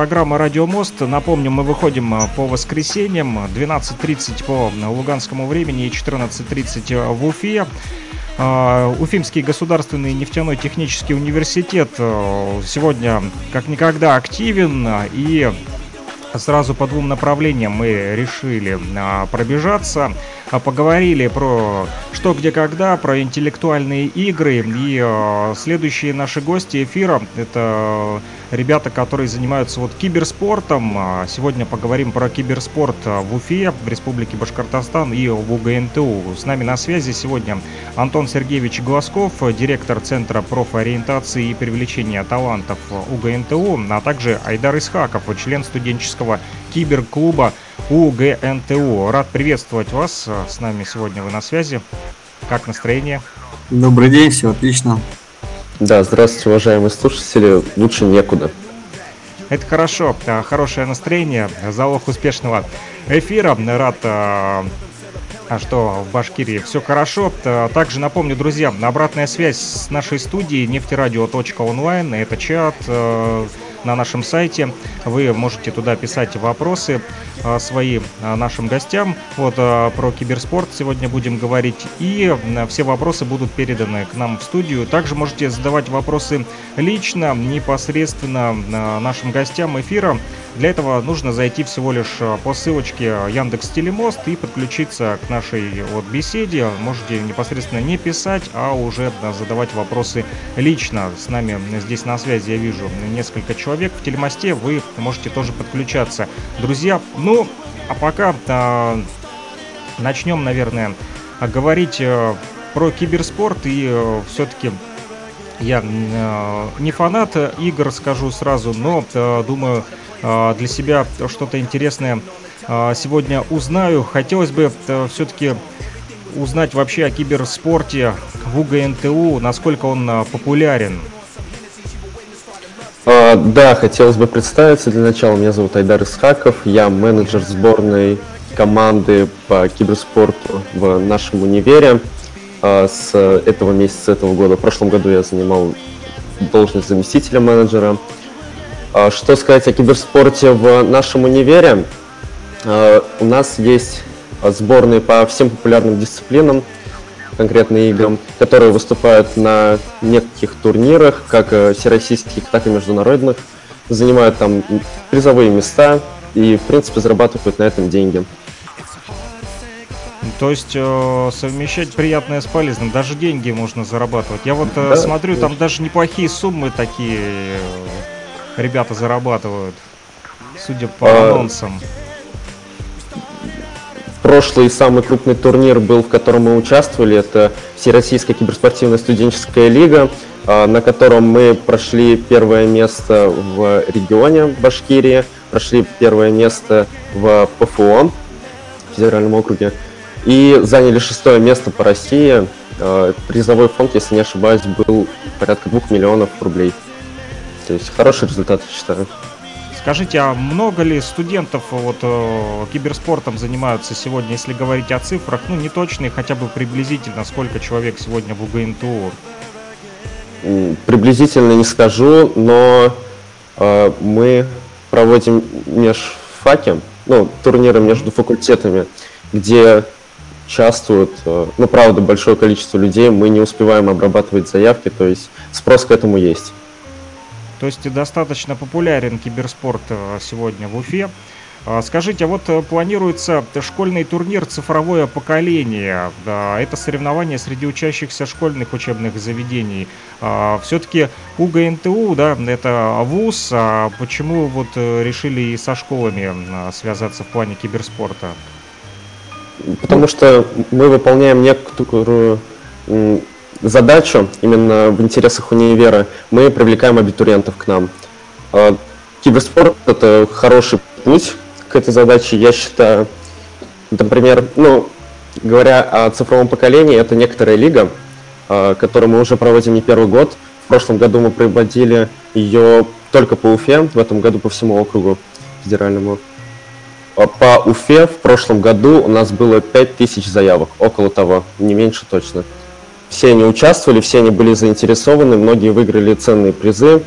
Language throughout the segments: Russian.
Программа «Радио Мост». Напомню, мы выходим э, по воскресеньям 12.30 по луганскому времени и 14.30 в Уфе. Э, Уфимский государственный нефтяной технический университет э, сегодня как никогда активен и сразу по двум направлениям мы решили пробежаться. Поговорили про что, где, когда, про интеллектуальные игры. И следующие наши гости эфира — это ребята, которые занимаются вот киберспортом. А, сегодня поговорим про киберспорт а, в Уфе, в Республике Башкортостан и в УГНТУ. С нами на связи сегодня Антон Сергеевич Глазков, директор Центра профориентации и привлечения талантов УГНТУ, а также Айдар Исхаков, член студенческого киберклуба УГНТУ. Рад приветствовать вас. С нами сегодня вы на связи. Как настроение? Добрый день, все отлично. Да, здравствуйте, уважаемые слушатели. Лучше некуда. Это хорошо, хорошее настроение, залог успешного эфира. Рад а, а что в Башкирии все хорошо. Также напомню, друзья, обратная связь с нашей студией нефтерадио.онлайн. Это чат, э, на нашем сайте. Вы можете туда писать вопросы а, свои а, нашим гостям. Вот а, про киберспорт сегодня будем говорить. И все вопросы будут переданы к нам в студию. Также можете задавать вопросы лично, непосредственно нашим гостям эфира. Для этого нужно зайти всего лишь по ссылочке Яндекс Телемост и подключиться к нашей вот беседе. Можете непосредственно не писать, а уже задавать вопросы лично. С нами здесь на связи я вижу несколько человек человек в телемосте, вы можете тоже подключаться. Друзья, ну, а пока а, начнем, наверное, говорить а, про киберспорт и а, все-таки я э, не фанат игр, скажу сразу, но э, думаю, э, для себя что-то интересное э, сегодня узнаю. Хотелось бы э, все-таки узнать вообще о киберспорте в УГНТУ, насколько он э, популярен. А, да, хотелось бы представиться. Для начала меня зовут Айдар Исхаков. Я менеджер сборной команды по киберспорту в нашем универе. А, с этого месяца, с этого года. В прошлом году я занимал должность заместителя менеджера. А, что сказать о киберспорте в нашем универе? У нас есть сборные по всем популярным дисциплинам – конкретно играм, которые выступают на неких турнирах, как э, всероссийских, так и международных, занимают там призовые места и, в принципе, зарабатывают на этом деньги. То есть э, совмещать приятное с полезным, даже деньги можно зарабатывать. Я вот э, да, смотрю, там даже неплохие суммы такие э, ребята зарабатывают, судя по а, анонсам прошлый самый крупный турнир был, в котором мы участвовали, это Всероссийская киберспортивная студенческая лига, а, на котором мы прошли первое место в регионе Башкирии, прошли первое место в ПФО, в федеральном округе, и заняли шестое место по России. А, призовой фонд, если не ошибаюсь, был порядка двух миллионов рублей. То есть хороший результат, считаю. Скажите, а много ли студентов вот э, киберспортом занимаются сегодня, если говорить о цифрах, ну не точные, хотя бы приблизительно, сколько человек сегодня в УГНТУ? Приблизительно не скажу, но э, мы проводим межфаки, ну, турниры между факультетами, где участвуют, э, ну, правда, большое количество людей, мы не успеваем обрабатывать заявки, то есть спрос к этому есть. То есть достаточно популярен киберспорт э, сегодня в Уфе. А, скажите, а вот э, планируется школьный турнир «Цифровое поколение». Это соревнование среди учащихся школьных учебных заведений. А, Все-таки УГНТУ, да, это ВУЗ. А почему вот э, решили и со школами связаться в плане киберспорта? Потому что мы выполняем некоторую задачу именно в интересах универа, мы привлекаем абитуриентов к нам. А, киберспорт — это хороший путь к этой задаче, я считаю. Например, ну, говоря о цифровом поколении, это некоторая лига, а, которую мы уже проводим не первый год. В прошлом году мы проводили ее только по Уфе, в этом году по всему округу федеральному. А по Уфе в прошлом году у нас было 5000 заявок, около того, не меньше точно. Все они участвовали, все они были заинтересованы, многие выиграли ценные призы.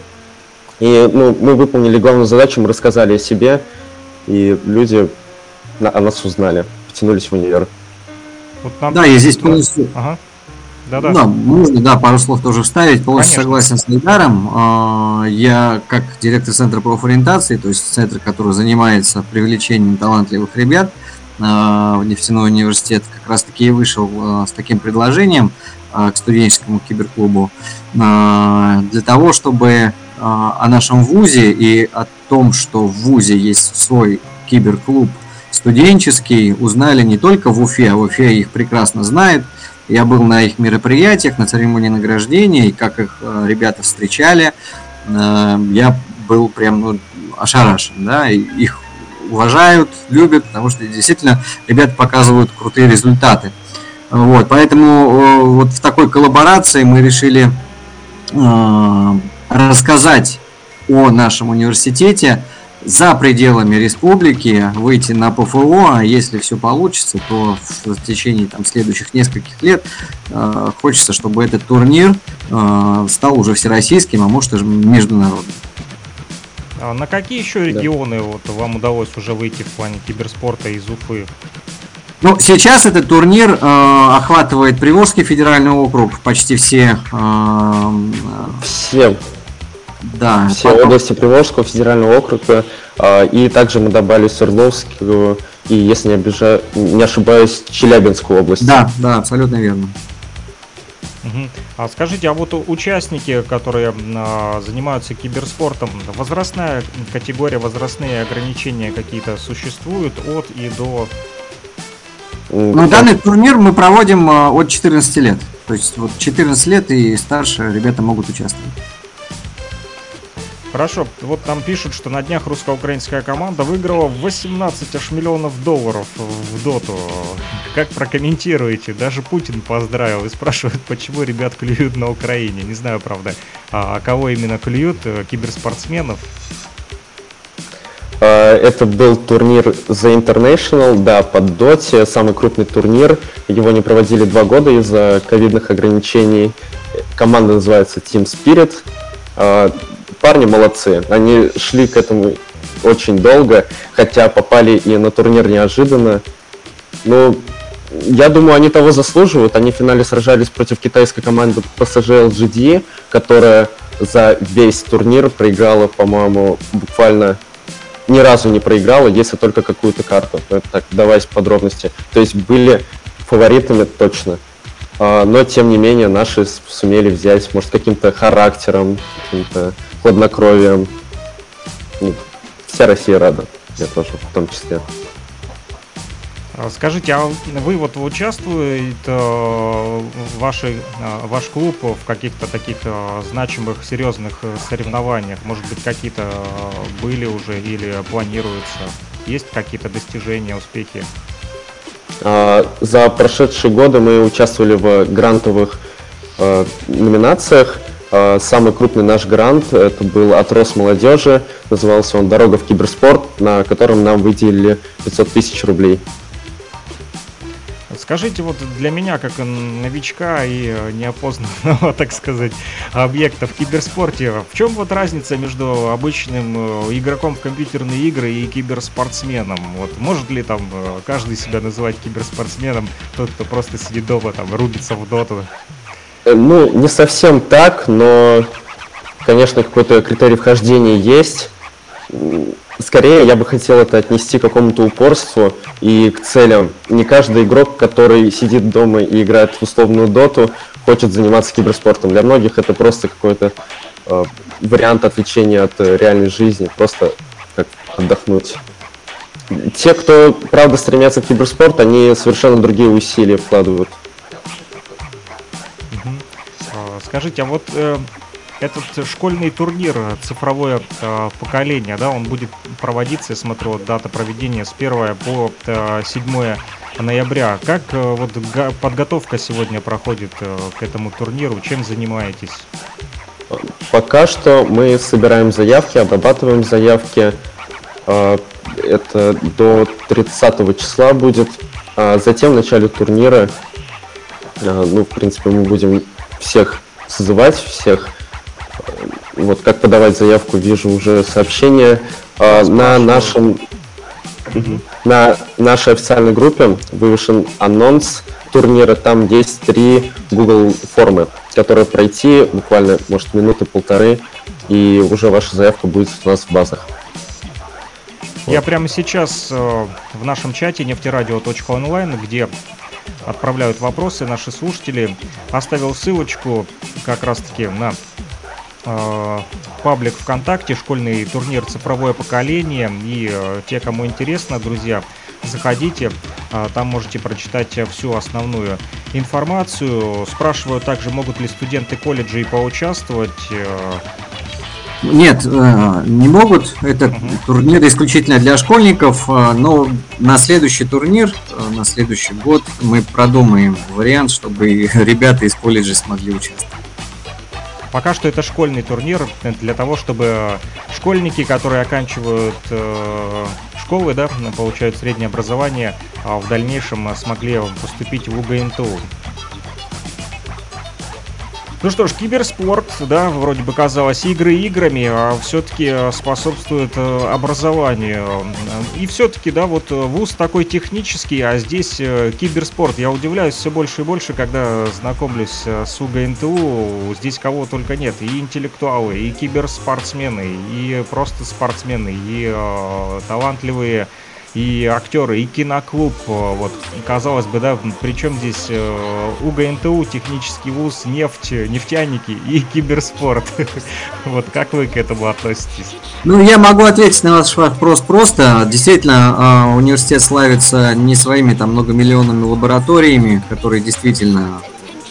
И ну, мы выполнили главную задачу, мы рассказали о себе, и люди о нас узнали, потянулись в универ. Вот нам... Да, я здесь полностью... Ага. Да, да. да, можно, да, пару слов тоже вставить. Полностью Конечно. согласен с Айдаром. А, я как директор Центра профориентации, то есть центр, который занимается привлечением талантливых ребят а, в нефтяной университет, как раз таки и вышел а, с таким предложением к студенческому киберклубу для того, чтобы о нашем ВУЗе и о том, что в ВУЗе есть свой киберклуб студенческий, узнали не только в Уфе, а Уфе их прекрасно знает – я был на их мероприятиях, на церемонии награждения, и как их ребята встречали, я был прям ну, ошарашен, да, их уважают, любят, потому что действительно ребята показывают крутые результаты. Вот, поэтому э, вот в такой коллаборации мы решили рассказать о нашем университете, за пределами республики, выйти на ПФО, а если все получится, то в течение там, следующих нескольких лет э, хочется, чтобы этот турнир э, стал уже всероссийским, а может даже международным. А на какие еще регионы да. вот, вам удалось уже выйти в плане киберспорта из Уфы? Ну, сейчас этот турнир э, охватывает Приволжский федеральный округ, почти все. Э, все да. Все потом... области Приволжского федерального округа. А, и также мы добавили Свердловскую и, если не, обижаю, не ошибаюсь, Челябинскую область. Да, да, абсолютно верно. Угу. А скажите, а вот участники, которые а, занимаются киберспортом, возрастная категория, возрастные ограничения какие-то существуют от и до? Ну, данный турнир мы проводим а, от 14 лет. То есть вот 14 лет и старше ребята могут участвовать. Хорошо, вот там пишут, что на днях русско-украинская команда выиграла 18 аж миллионов долларов в доту. Как прокомментируете? Даже Путин поздравил и спрашивает, почему ребят клюют на Украине. Не знаю, правда, а, а кого именно клюют? Э, киберспортсменов? А, это был турнир The International, да, под доте, самый крупный турнир. Его не проводили два года из-за ковидных ограничений. Команда называется Team Spirit. А, парни молодцы. Они шли к этому очень долго, хотя попали и на турнир неожиданно. Ну, я думаю, они того заслуживают. Они в финале сражались против китайской команды PSG LGD, которая за весь турнир проиграла, по-моему, буквально ни разу не проиграла, если только какую-то карту. Ну, это так, давать подробности. То есть были фаворитами точно. А, но, тем не менее, наши сумели взять, может, каким-то характером, каким-то хладнокровием. Ну, вся Россия рада, я тоже в том числе. А скажите, а вы вот участвуете э, ваш, э, ваш клуб в каких-то таких э, значимых, серьезных соревнованиях? Может быть, какие-то были уже или планируются? Есть какие-то достижения, успехи? А, за прошедшие годы мы участвовали в грантовых номинациях. А, самый крупный наш грант это был от Росмолодежи, назывался он «Дорога в киберспорт», на котором нам выделили 500 тысяч рублей. Скажите, вот для меня, как новичка и э, неопознанного, так сказать, объекта в киберспорте, в чем вот разница между обычным э, игроком в компьютерные игры и киберспортсменом? Вот может ли там э, каждый себя называть киберспортсменом, тот, кто просто сидит дома, там, рубится в доту? Ну, не совсем так, но, конечно, какой-то критерий вхождения есть. Скорее, я бы хотел это отнести к какому-то упорству и к целям. Не каждый игрок, который сидит дома и играет в условную доту, хочет заниматься киберспортом. Для многих это просто какой-то э, вариант отвлечения от э, реальной жизни, просто как отдохнуть. Те, кто правда стремятся к киберспорту, они совершенно другие усилия вкладывают. Скажите, а вот э, этот школьный турнир цифровое э, поколение, да, он будет проводиться, я смотрю, дата проведения с 1 по э, 7 ноября. Как э, вот подготовка сегодня проходит э, к этому турниру? Чем занимаетесь? Пока что мы собираем заявки, обрабатываем заявки. Э, это до 30 числа будет. А затем в начале турнира, э, ну, в принципе, мы будем всех созывать всех. Вот как подавать заявку, вижу уже сообщение. А, на нашем на нашей официальной группе вывешен анонс турнира. Там есть три Google формы, которые пройти буквально, может, минуты полторы, и уже ваша заявка будет у нас в базах. Я прямо сейчас э, в нашем чате нефтерадио.онлайн, где отправляют вопросы наши слушатели, оставил ссылочку как раз-таки на э, паблик ВКонтакте, школьный турнир «Цифровое поколение». И э, те, кому интересно, друзья, заходите, э, там можете прочитать всю основную информацию. Спрашиваю также, могут ли студенты колледжей поучаствовать. Э, нет, не могут. Это угу. турнир исключительно для школьников, но на следующий турнир, на следующий год мы продумаем вариант, чтобы ребята из колледжа смогли участвовать. Пока что это школьный турнир для того, чтобы школьники, которые оканчивают школы, да, получают среднее образование, а в дальнейшем смогли поступить в УГНТУ. Ну что ж, киберспорт, да, вроде бы казалось игры играми, а все-таки способствует э, образованию. И все-таки, да, вот вуз такой технический, а здесь э, киберспорт. Я удивляюсь все больше и больше, когда знакомлюсь э, с УГНТУ. Здесь кого только нет. И интеллектуалы, и киберспортсмены, и просто спортсмены, и э, талантливые и актеры, и киноклуб. Э, вот, казалось бы, да, причем здесь э, УГНТУ, технический вуз, нефть, нефтяники и киберспорт. Вот как вы к этому относитесь? Ну, я могу ответить на ваш вопрос просто. Действительно, э, университет славится не своими там многомиллионными лабораториями, которые действительно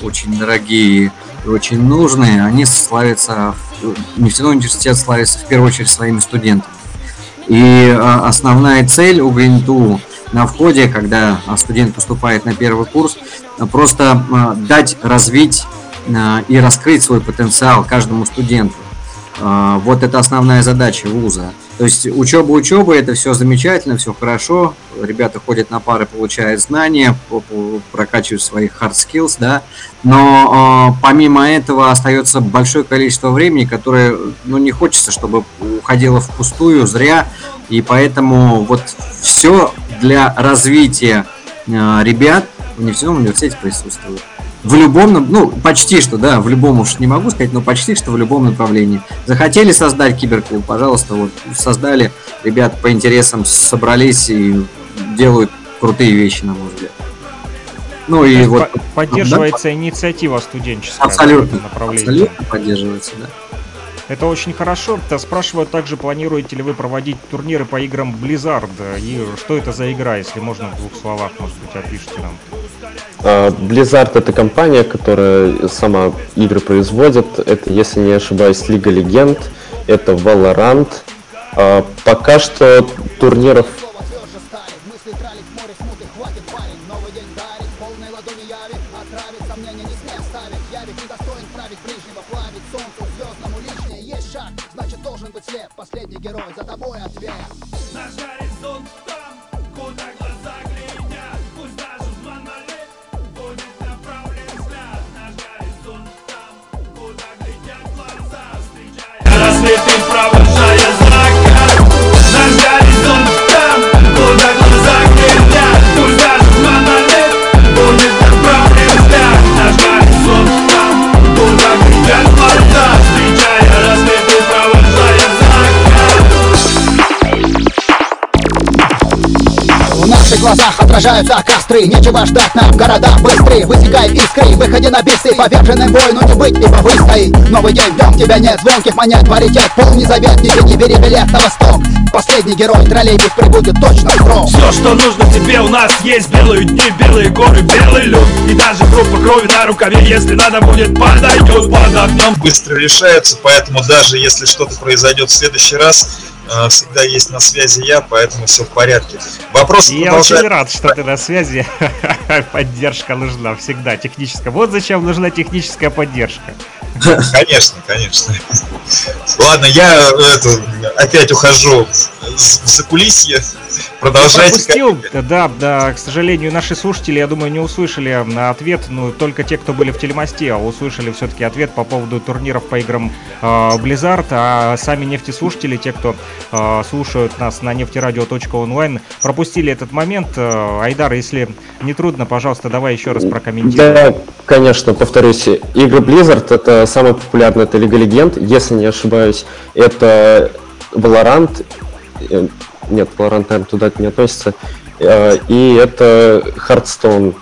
очень дорогие и очень нужные. Они славятся, нефтяной университет славится в первую очередь своими студентами. И а, основная цель у ГНТУ на входе, когда студент поступает на первый курс, просто а, дать развить а, и раскрыть свой потенциал каждому студенту. Вот это основная задача вуза. То есть учеба учеба, это все замечательно, все хорошо. Ребята ходят на пары, получают знания, прокачивают свои hard skills, да. Но помимо этого остается большое количество времени, которое ну, не хочется, чтобы уходило впустую, зря. И поэтому вот все для развития ребят в нефтяном университете присутствует в любом, ну, почти что, да, в любом уж не могу сказать, но почти что в любом направлении. Захотели создать киберклуб, пожалуйста, вот создали, ребят по интересам собрались и делают крутые вещи, на мой взгляд. Ну и вот... Поддерживается да? инициатива студенческая. Абсолютно, абсолютно поддерживается, да. Это очень хорошо. -то спрашивают также, планируете ли вы проводить турниры по играм Blizzard? И что это за игра, если можно в двух словах, может быть, опишите нам? А, Blizzard это компания, которая сама игры производит. Это, если не ошибаюсь, Лига Легенд, это Valorant. А, пока что турниров костры Нечего ждать нам города быстрее Высекай искры, выходи на бисы Поверженный бой, но не быть, ибо выстоит. Новый день, дом тебя нет, звонких монет Паритет, полный завет, не не бери билет на восток Последний герой, троллейбус прибудет точно в срок Все, что нужно тебе, у нас есть белые дни Белые горы, белый люд И даже группа крови на рукаве Если надо будет, подойдет под огнем Быстро решаются, поэтому даже если что-то произойдет в следующий раз Э, всегда есть на связи я, поэтому все в порядке. Вопрос Я продолжает... очень рад, что ты на связи. Поддержка нужна всегда, техническая. Вот зачем нужна техническая поддержка. Конечно, конечно. Ладно, я это, опять ухожу в закулисье. Продолжайте. Пропустил, да, да, к сожалению, наши слушатели, я думаю, не услышали на ответ, ну, только те, кто были в телемосте, а услышали все-таки ответ по поводу турниров по играм э, Blizzard, а сами нефтеслушатели, те, кто э, слушают нас на нефтерадио.онлайн, пропустили этот момент. Э, Айдар, если не трудно, пожалуйста, давай еще раз прокомментируй. Да, конечно, повторюсь, игры Blizzard это самый популярный, это Лига Легенд, если не ошибаюсь, это Valorant, нет, Valorant, наверное, туда не относится, э, и это Hearthstone.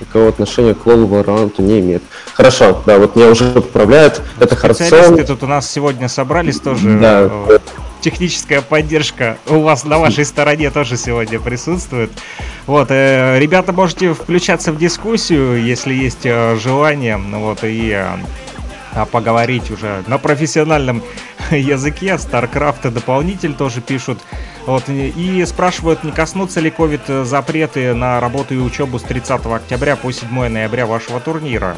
Никакого отношения к LoL Valorant не имеет. Хорошо, да, вот меня уже поправляют. Это Hearthstone. тут у нас сегодня собрались тоже. Да. Э, техническая поддержка у вас на вашей стороне тоже сегодня присутствует. Вот, ребята, можете включаться в дискуссию, если есть желание. Ну вот, и а поговорить уже на профессиональном языке. StarCraft дополнитель тоже пишут. Вот, и спрашивают, не коснутся ли COVID запреты на работу и учебу с 30 октября по 7 ноября вашего турнира?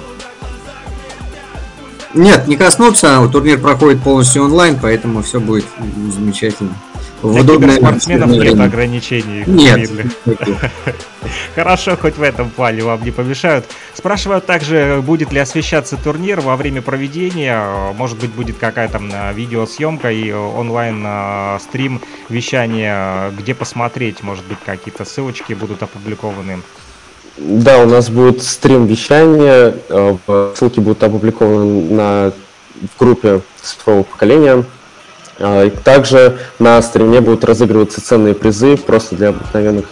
Нет, не коснутся. Турнир проходит полностью онлайн, поэтому все будет замечательно. В Для удобное спортсменов нет время. ограничений. Нет. Хорошо, хоть в этом плане вам не помешают. Спрашивают также, будет ли освещаться турнир во время проведения. Может быть, будет какая-то видеосъемка и онлайн-стрим вещания, где посмотреть. Может быть, какие-то ссылочки будут опубликованы. Да, у нас будет стрим вещания. Э, ссылки будут опубликованы на в группе цифрового поколения. А, также на стриме будут разыгрываться ценные призы просто для обыкновенных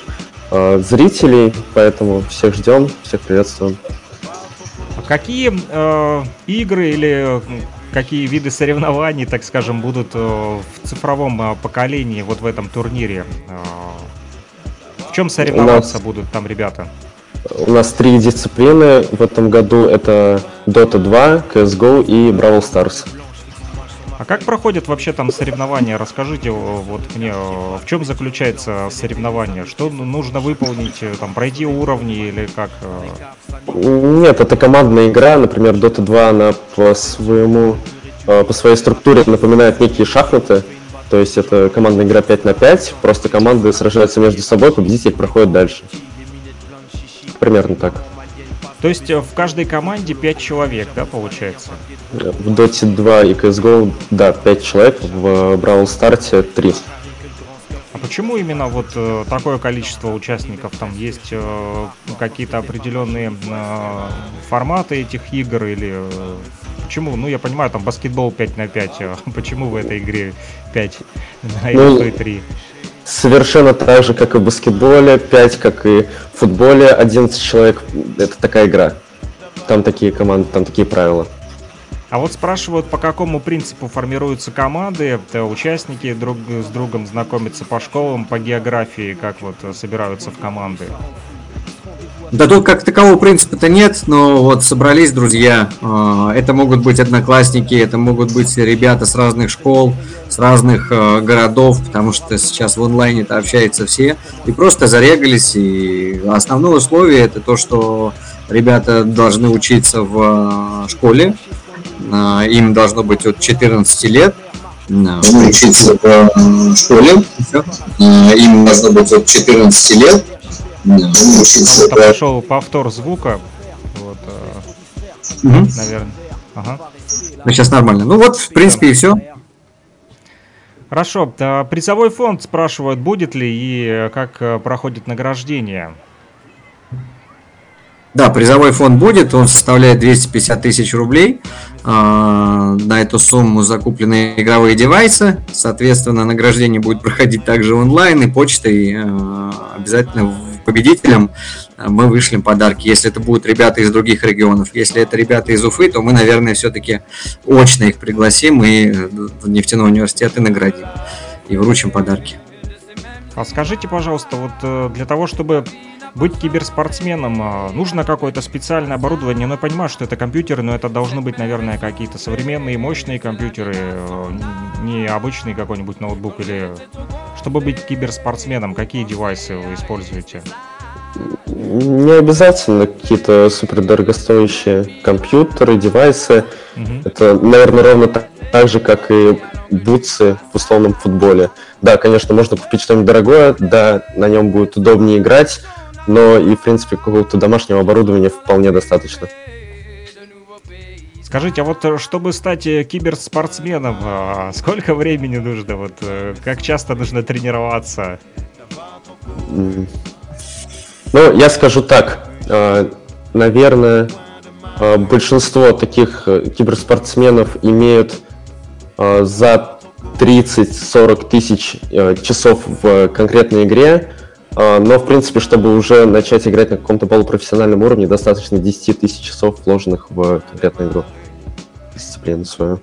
э, зрителей, поэтому всех ждем, всех приветствуем. Какие э, игры или какие виды соревнований, так скажем, будут э, в цифровом э, поколении вот в этом турнире? Э, в чем соревноваться нас, будут там ребята? У нас три дисциплины в этом году. Это Dota 2, CSGO и Brawl Stars. Как проходят вообще там соревнования? Расскажите вот мне, в чем заключается соревнование? Что нужно выполнить, э, там, пройти уровни или как? Э? Нет, это командная игра, например, Dota 2, она по своему, э, по своей структуре напоминает некие шахматы, то есть это командная игра 5 на 5, просто команды сражаются между собой, победитель проходит дальше. Примерно так. То есть э, в каждой команде 5 человек, да, получается? В Dota 2 и CSGO, да, 5 человек, в Brawl Stars 3. А почему именно вот э, такое количество участников? Там есть э, какие-то определенные форматы этих игр или почему? Ну, я понимаю, там баскетбол 5 на 5, а почему в этой игре 5 на ну, 3? Совершенно так же, как и в баскетболе, 5, как и в футболе, 11 человек. Это такая игра. Там такие команды, там такие правила. А вот спрашивают, по какому принципу формируются команды, это участники друг с другом знакомятся по школам, по географии, как вот собираются в команды. Да тут как такового принципа-то нет, но вот собрались друзья. А, это могут быть одноклассники, это могут быть ребята с разных школ, с разных а, городов, потому что сейчас в онлайне-то общаются все. И просто зарегались. И основное условие это то, что ребята должны учиться в а, школе. Им должно быть от 14 лет. Учиться в школе. Им должно быть от 14 лет учиться. Там пошел повтор звука. Вот, угу. наверное. Ага. Ну, сейчас нормально. Ну вот, в принципе, и все. Хорошо. Призовой фонд спрашивают, будет ли и как э, проходит награждение. Да, призовой фонд будет, он составляет 250 тысяч рублей. А, на эту сумму закуплены игровые девайсы. Соответственно, награждение будет проходить также онлайн и почтой. Э, обязательно победителям мы вышлем подарки. Если это будут ребята из других регионов, если это ребята из Уфы, то мы, наверное, все-таки очно их пригласим и в нефтяной университет и наградим. И вручим подарки. А скажите, пожалуйста, вот э, для того, чтобы быть киберспортсменом а, нужно какое-то специальное оборудование. Но я понимаю, что это компьютеры, но это должны быть, наверное, какие-то современные мощные компьютеры, э, не обычный какой-нибудь ноутбук или чтобы быть киберспортсменом, какие девайсы вы используете? Не обязательно какие-то супер дорогостоящие компьютеры, девайсы. Угу. Это, наверное, ровно так, так же, как и бутсы в условном футболе. Да, конечно, можно купить что-нибудь дорогое, да, на нем будет удобнее играть, но и, в принципе, какого-то домашнего оборудования вполне достаточно. Скажите, а вот э, чтобы стать э, киберспортсменом, а, сколько времени нужно? Вот э, как часто нужно тренироваться? Ну, я скажу так. Наверное, большинство таких киберспортсменов имеют за 30-40 тысяч часов в конкретной игре. Но, в принципе, чтобы уже начать играть на каком-то полупрофессиональном уровне, достаточно 10 тысяч часов, вложенных в конкретную игру дисциплину.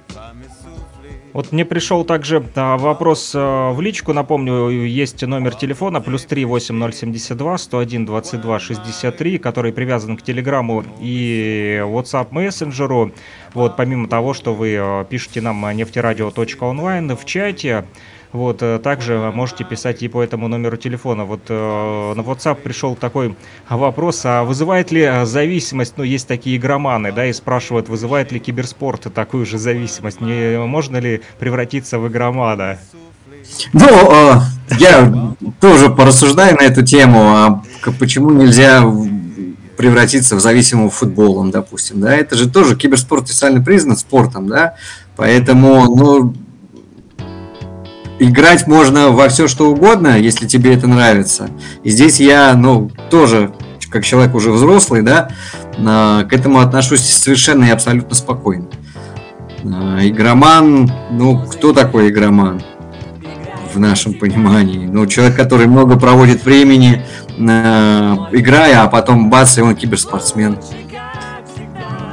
Вот мне пришел также а, вопрос а, в личку, напомню, есть номер телефона плюс 3 8072 101 22 63, который привязан к Телеграму и WhatsApp мессенджеру. Вот помимо того, что вы а, пишете нам нефтерадио.онлайн в чате, вот, э, также можете писать и по этому номеру телефона. Вот э, на WhatsApp пришел такой вопрос, а вызывает ли э, зависимость, ну, есть такие игроманы, да, и спрашивают, вызывает ли киберспорт такую же зависимость, не можно ли превратиться в игромана? Ну, э, я тоже порассуждаю на эту тему, а почему нельзя превратиться в зависимого футболом, допустим, да, это же тоже киберспорт официально признан спортом, да, поэтому, ну, играть можно во все что угодно, если тебе это нравится. И здесь я, ну, тоже, как человек уже взрослый, да, к этому отношусь совершенно и абсолютно спокойно. А, игроман, ну, кто такой игроман? В нашем понимании. Ну, человек, который много проводит времени, играя, а потом бац, и он киберспортсмен.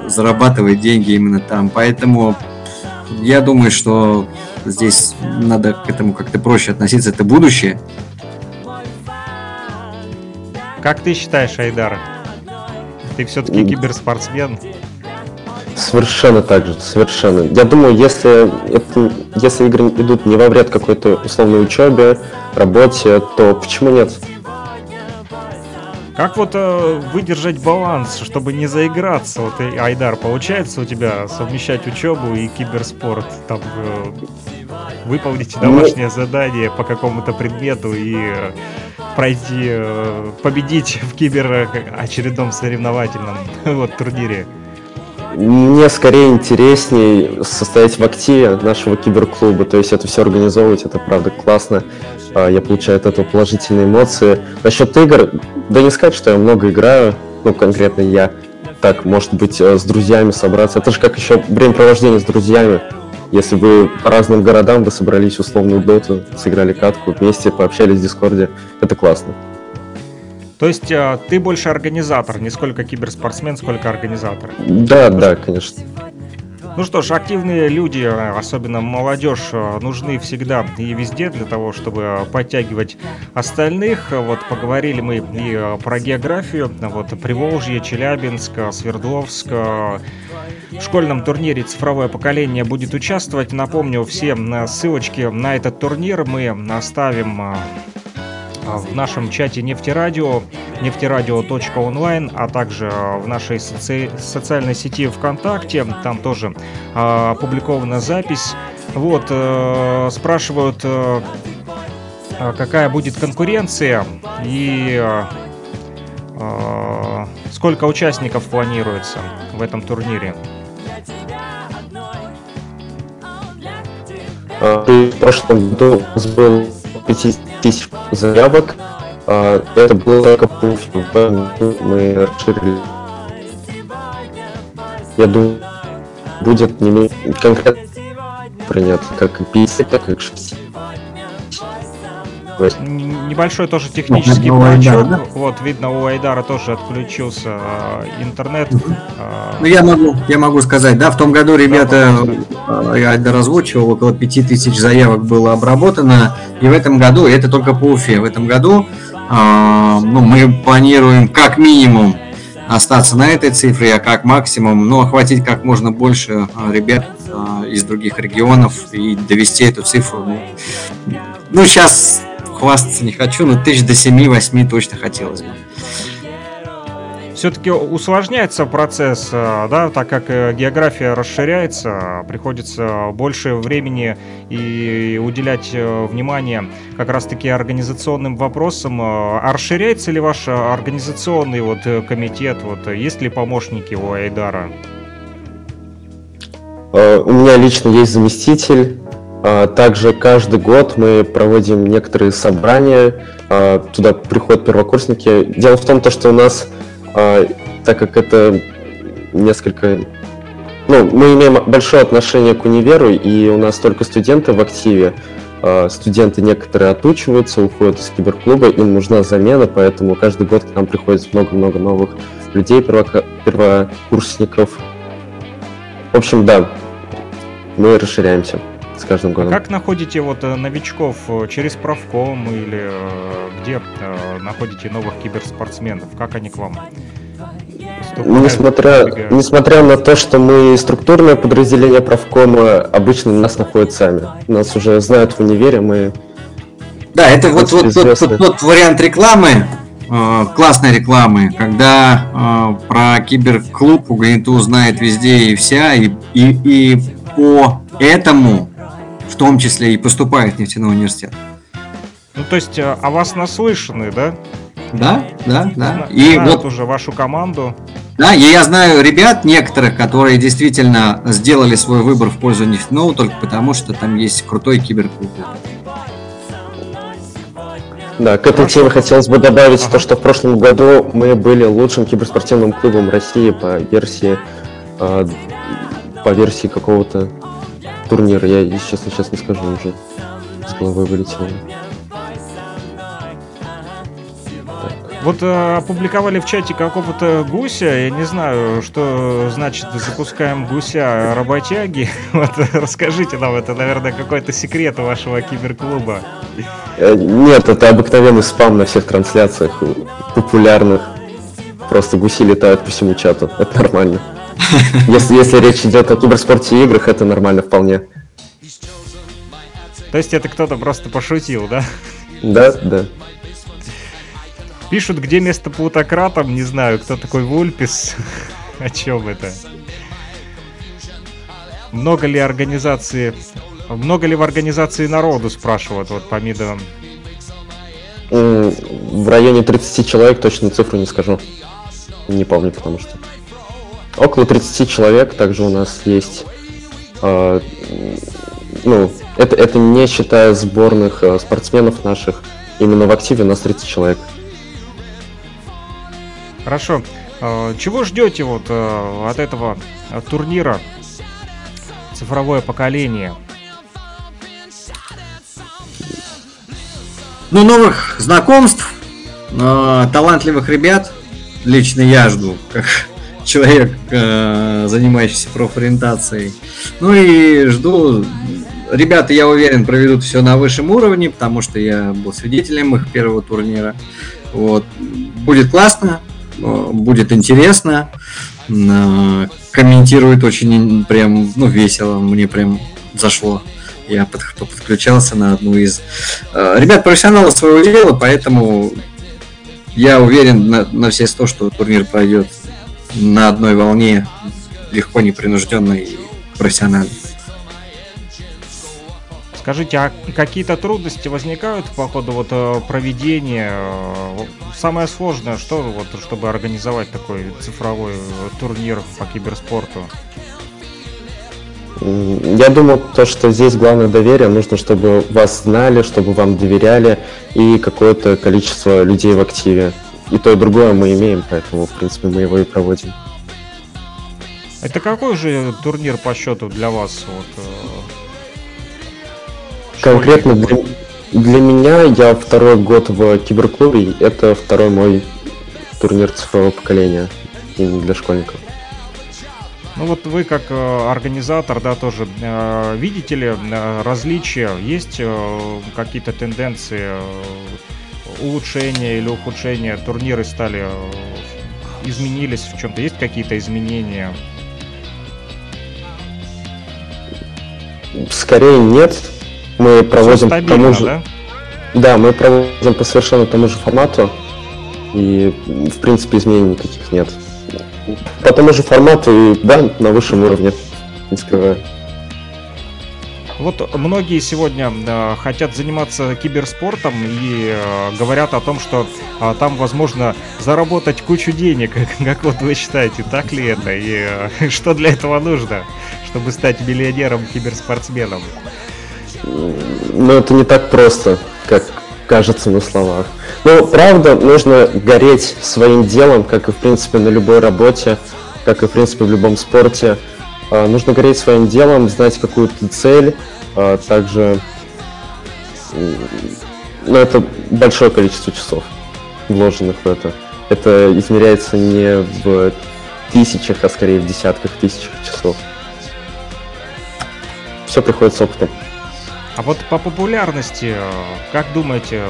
Зарабатывает деньги именно там. Поэтому я думаю, что здесь надо к этому как-то проще относиться, это будущее. Как ты считаешь, Айдар? Ты все-таки киберспортсмен? Совершенно так же, совершенно. Я думаю, если, это, если игры идут не во вред какой-то условной учебе, работе, то почему нет? Как вот э, выдержать баланс, чтобы не заиграться? Вот, и, Айдар, получается у тебя совмещать учебу и киберспорт? Там э, выполнить ну, домашнее задание по какому-то предмету и э, пройти, э, победить в кибер очередном соревновательном вот, турнире? Мне скорее интереснее состоять в активе нашего киберклуба, то есть это все организовывать, это правда классно. А, я получаю от этого положительные эмоции. Насчет игр, да не сказать, что я много играю, ну, конкретно я. Так, может быть, э, с друзьями собраться. Это же как еще времяпровождение с друзьями. Если вы по разным городам, вы собрались условную доту, сыграли катку, вместе пообщались в Дискорде, это классно. То есть э, ты больше организатор, не сколько киберспортсмен, сколько организатор. Да, ну, да, конечно. Ну что ж, активные люди, особенно молодежь, нужны всегда и везде для того, чтобы подтягивать остальных. Вот поговорили мы и про географию, вот Приволжье, Челябинск, Свердловск. В школьном турнире «Цифровое поколение» будет участвовать. Напомню, все ссылочки на этот турнир мы оставим в нашем чате Нефтерадио, нефтерадио.онлайн, а также в нашей соци... социальной сети ВКонтакте. Там тоже э, опубликована запись. Вот, э, спрашивают, э, какая будет конкуренция и э, сколько участников планируется в этом турнире. В прошлом году был 50 тысяч заявок. А, это было только мы расширили. Я думаю, будет не конкретно принят как и 50, так и 60 небольшой тоже технический ну. Да? Вот, видно, у Айдара тоже отключился э, интернет. Э, ну, я могу, я могу сказать, да, в том году ребята, да, я Айдар озвучивал, около 5000 заявок было обработано, и в этом году, это только по Уфе, в этом году э, ну, мы планируем как минимум остаться на этой цифре, а как максимум, ну, охватить как можно больше ребят из других регионов и довести эту цифру. Ну, ну сейчас хвастаться не хочу, но тысяч до 7-8 точно хотелось бы. все-таки усложняется процесс, э, да, так как э, география расширяется, приходится больше времени и уделять э, внимание как раз-таки организационным вопросам. А расширяется ли ваш организационный вот комитет? Вот есть ли помощники у Айдара? У меня лично есть заместитель. Также каждый год мы проводим некоторые собрания. Туда приходят первокурсники. Дело в том, что у нас а, так как это несколько... Ну, мы имеем большое отношение к универу, и у нас только студенты в активе. А, студенты некоторые отучиваются, уходят из киберклуба, им нужна замена, поэтому каждый год к нам приходит много-много новых людей, первокурсников. В общем, да, мы расширяемся с каждым годом. А как находите вот э, новичков через правком или э, где э, находите новых киберспортсменов? Как они к вам? Несмотря, несмотря на то, что мы структурное подразделение правкома, обычно нас находят сами. Нас уже знают в универе, мы... Да, это вот, вот тот, тот, тот вариант рекламы, э, классной рекламы, когда э, про киберклуб Угнету знает везде и вся, и, и, и по этому в том числе и поступает в нефтяной университет. Ну, то есть о вас наслышаны, да? Да, да, да. И вот уже вашу команду. Да, и я знаю ребят некоторых, которые действительно сделали свой выбор в пользу нефтяного только потому, что там есть крутой киберклуб. Да, к этой теме хотелось бы добавить ага. то, что в прошлом году мы были лучшим киберспортивным клубом России по версии э, по версии какого-то турнира. Я, честно, сейчас не скажу уже. С головой вылетело. Вот э, опубликовали в чате какого-то гуся, я не знаю, что значит запускаем гуся работяги. Вот расскажите нам, это, наверное, какой-то секрет у вашего киберклуба. Э, нет, это обыкновенный спам на всех трансляциях популярных. Просто гуси летают по всему чату, это нормально. Если, если речь идет о киберспорте и играх, это нормально вполне. То есть это кто-то просто пошутил, да? Да, да. Пишут, где место плутократам, не знаю, кто такой Вульпис. О чем это? Много ли организации... Много ли в организации народу, спрашивают, вот по мидам? В районе 30 человек, точно цифру не скажу. Не помню, потому что. Около 30 человек, также у нас есть... Э, ну, это, это не считая сборных э, спортсменов наших. Именно в активе у нас 30 человек. Хорошо. А, чего ждете вот э, от этого турнира цифровое поколение? Ну, новых знакомств, э, талантливых ребят. Лично я жду, как человек, э, занимающийся профориентацией. Ну и жду Ребята, я уверен, проведут все на высшем уровне, потому что я был свидетелем их первого турнира. Вот. Будет классно, будет интересно. Э, комментирует очень прям, ну, весело, мне прям зашло. Я под, подключался на одну из... Э, ребят, профессионалы своего дела, поэтому я уверен на, на все сто, что турнир пройдет на одной волне, легко, непринужденно и профессионально. Скажите, а какие-то трудности возникают по ходу вот э, проведения? Э, самое сложное, что вот, чтобы организовать такой цифровой э, турнир по киберспорту? Я думаю, то, что здесь главное доверие, нужно, чтобы вас знали, чтобы вам доверяли и какое-то количество людей в активе. И то, и другое мы имеем, поэтому, в принципе, мы его и проводим. Это какой же турнир по счету для вас? Вот, Конкретно для, для меня, я второй год в киберклубе, это второй мой турнир цифрового поколения именно для школьников. Ну вот вы как э, организатор, да, тоже э, видите ли э, различия? Есть э, какие-то тенденции э, улучшения или ухудшения? Турниры стали э, изменились в чем-то? Есть какие-то изменения? Скорее нет, мы проводим по тому же... Да? да, мы проводим по совершенно тому же формату. И, в принципе, изменений никаких нет. По тому же формату, и да, на высшем уровне, не скрываю. Вот многие сегодня э, хотят заниматься киберспортом и э, говорят о том, что э, там возможно заработать кучу денег. Как вот вы считаете, так ли это? И что для этого нужно, чтобы стать миллионером-киберспортсменом? Ну, это не так просто, как кажется на словах. Ну, правда, нужно гореть своим делом, как и, в принципе, на любой работе, как и, в принципе, в любом спорте. А, нужно гореть своим делом, знать какую-то цель, а также ну, это большое количество часов, вложенных в это. Это измеряется не в тысячах, а скорее в десятках тысячах часов. Все приходит с опытом. А вот по популярности, как думаете,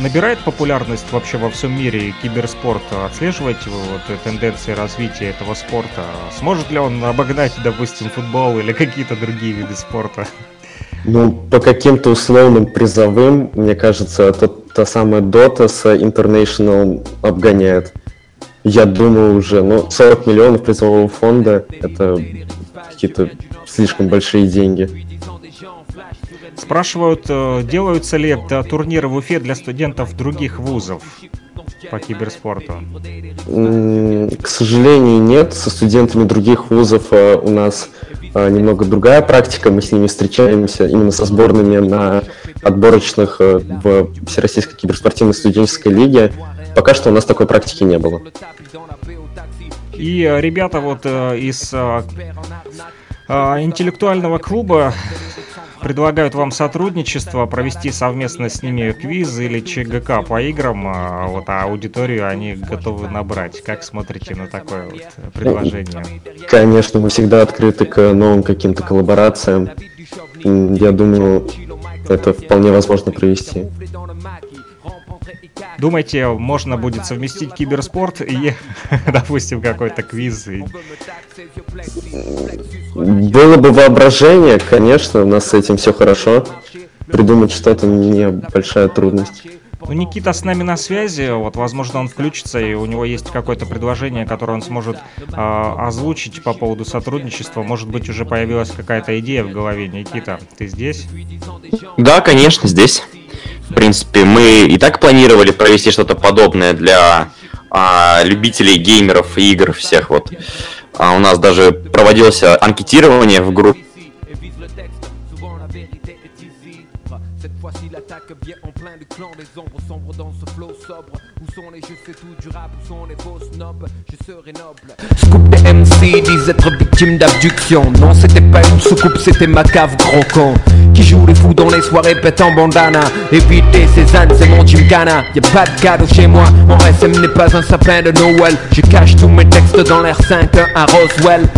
набирает популярность вообще во всем мире киберспорт? Отслеживаете вы вот тенденции развития этого спорта? Сможет ли он обогнать, допустим, футбол или какие-то другие виды спорта? Ну, по каким-то условным призовым, мне кажется, тот, та самая Dota с International обгоняет. Я думаю уже, ну, 40 миллионов призового фонда, это какие-то слишком большие деньги. Спрашивают, э, делаются ли турниры в Уфе для студентов других вузов по киберспорту? К сожалению, нет. Со студентами других вузов э, у нас э, немного другая практика. Мы с ними встречаемся именно со сборными на отборочных в Всероссийской киберспортивной студенческой лиге. Пока что у нас такой практики не было. И ребята вот из интеллектуального клуба предлагают вам сотрудничество, провести совместно с ними квиз или ЧГК по играм, а вот, а аудиторию они готовы набрать. Как смотрите на такое вот предложение? Конечно, мы всегда открыты к новым каким-то коллаборациям. Я думаю, это вполне возможно провести. Думаете, можно будет совместить киберспорт и, допустим, какой-то квиз? И... Было бы воображение, конечно, у нас с этим все хорошо. Придумать что-то не большая трудность. Ну, Никита с нами на связи, вот, возможно, он включится, и у него есть какое-то предложение, которое он сможет э, озвучить по поводу сотрудничества. Может быть, уже появилась какая-то идея в голове. Никита, ты здесь? Да, конечно, здесь. В принципе, мы и так планировали провести что-то подобное для а, любителей геймеров и игр всех вот. А у нас даже проводилось анкетирование в группе Scoop des MC disent être victimes d'abduction. Non, c'était pas une soucoupe, c'était ma cave gros con. Qui joue les fous dans les soirées pétant bandana. Éviter ces ânes, c'est mon gymkhana. Y'a pas de cadeau chez moi, mon SM n'est pas un sapin de Noël. Je cache tous mes textes dans l'air 5 à Roswell.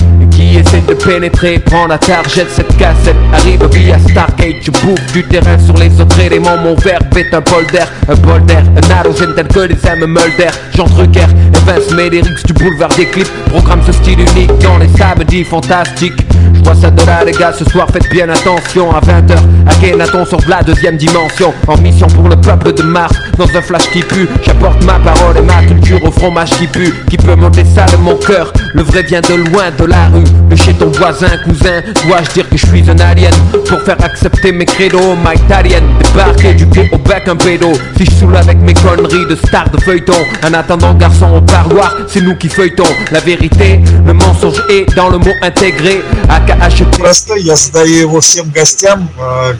De pénétrer, prend la target, cette cassette arrive via Stargate. Je bouffe du terrain sur les autres éléments. Mon verbe est un polder, un polder, un arrosène tel que les âmes Mulder. Jean Drucker, Evans, Médérix du boulevard des clips. Programme ce style unique dans les samedis fantastiques. Ça de là, les gars, ce soir faites bien attention. À 20h, à Kenaton sur la deuxième dimension. En mission pour le peuple de Mars, dans un flash qui pue. J'apporte ma parole et ma culture au fromage qui pue. Qui peut monter ça de mon cœur Le vrai vient de loin, de la rue. De chez ton voisin, cousin. Dois-je dire que je suis un alien? Pour faire accepter mes credos, my Italien. Débarquer du pied au bec un pédo. Si je saoule avec mes conneries de star de feuilleton. En attendant, garçon au parloir, c'est nous qui feuilletons. La vérité, le mensonge est dans le mot intégré. AKHP. Простой, я задаю его всем гостям, э,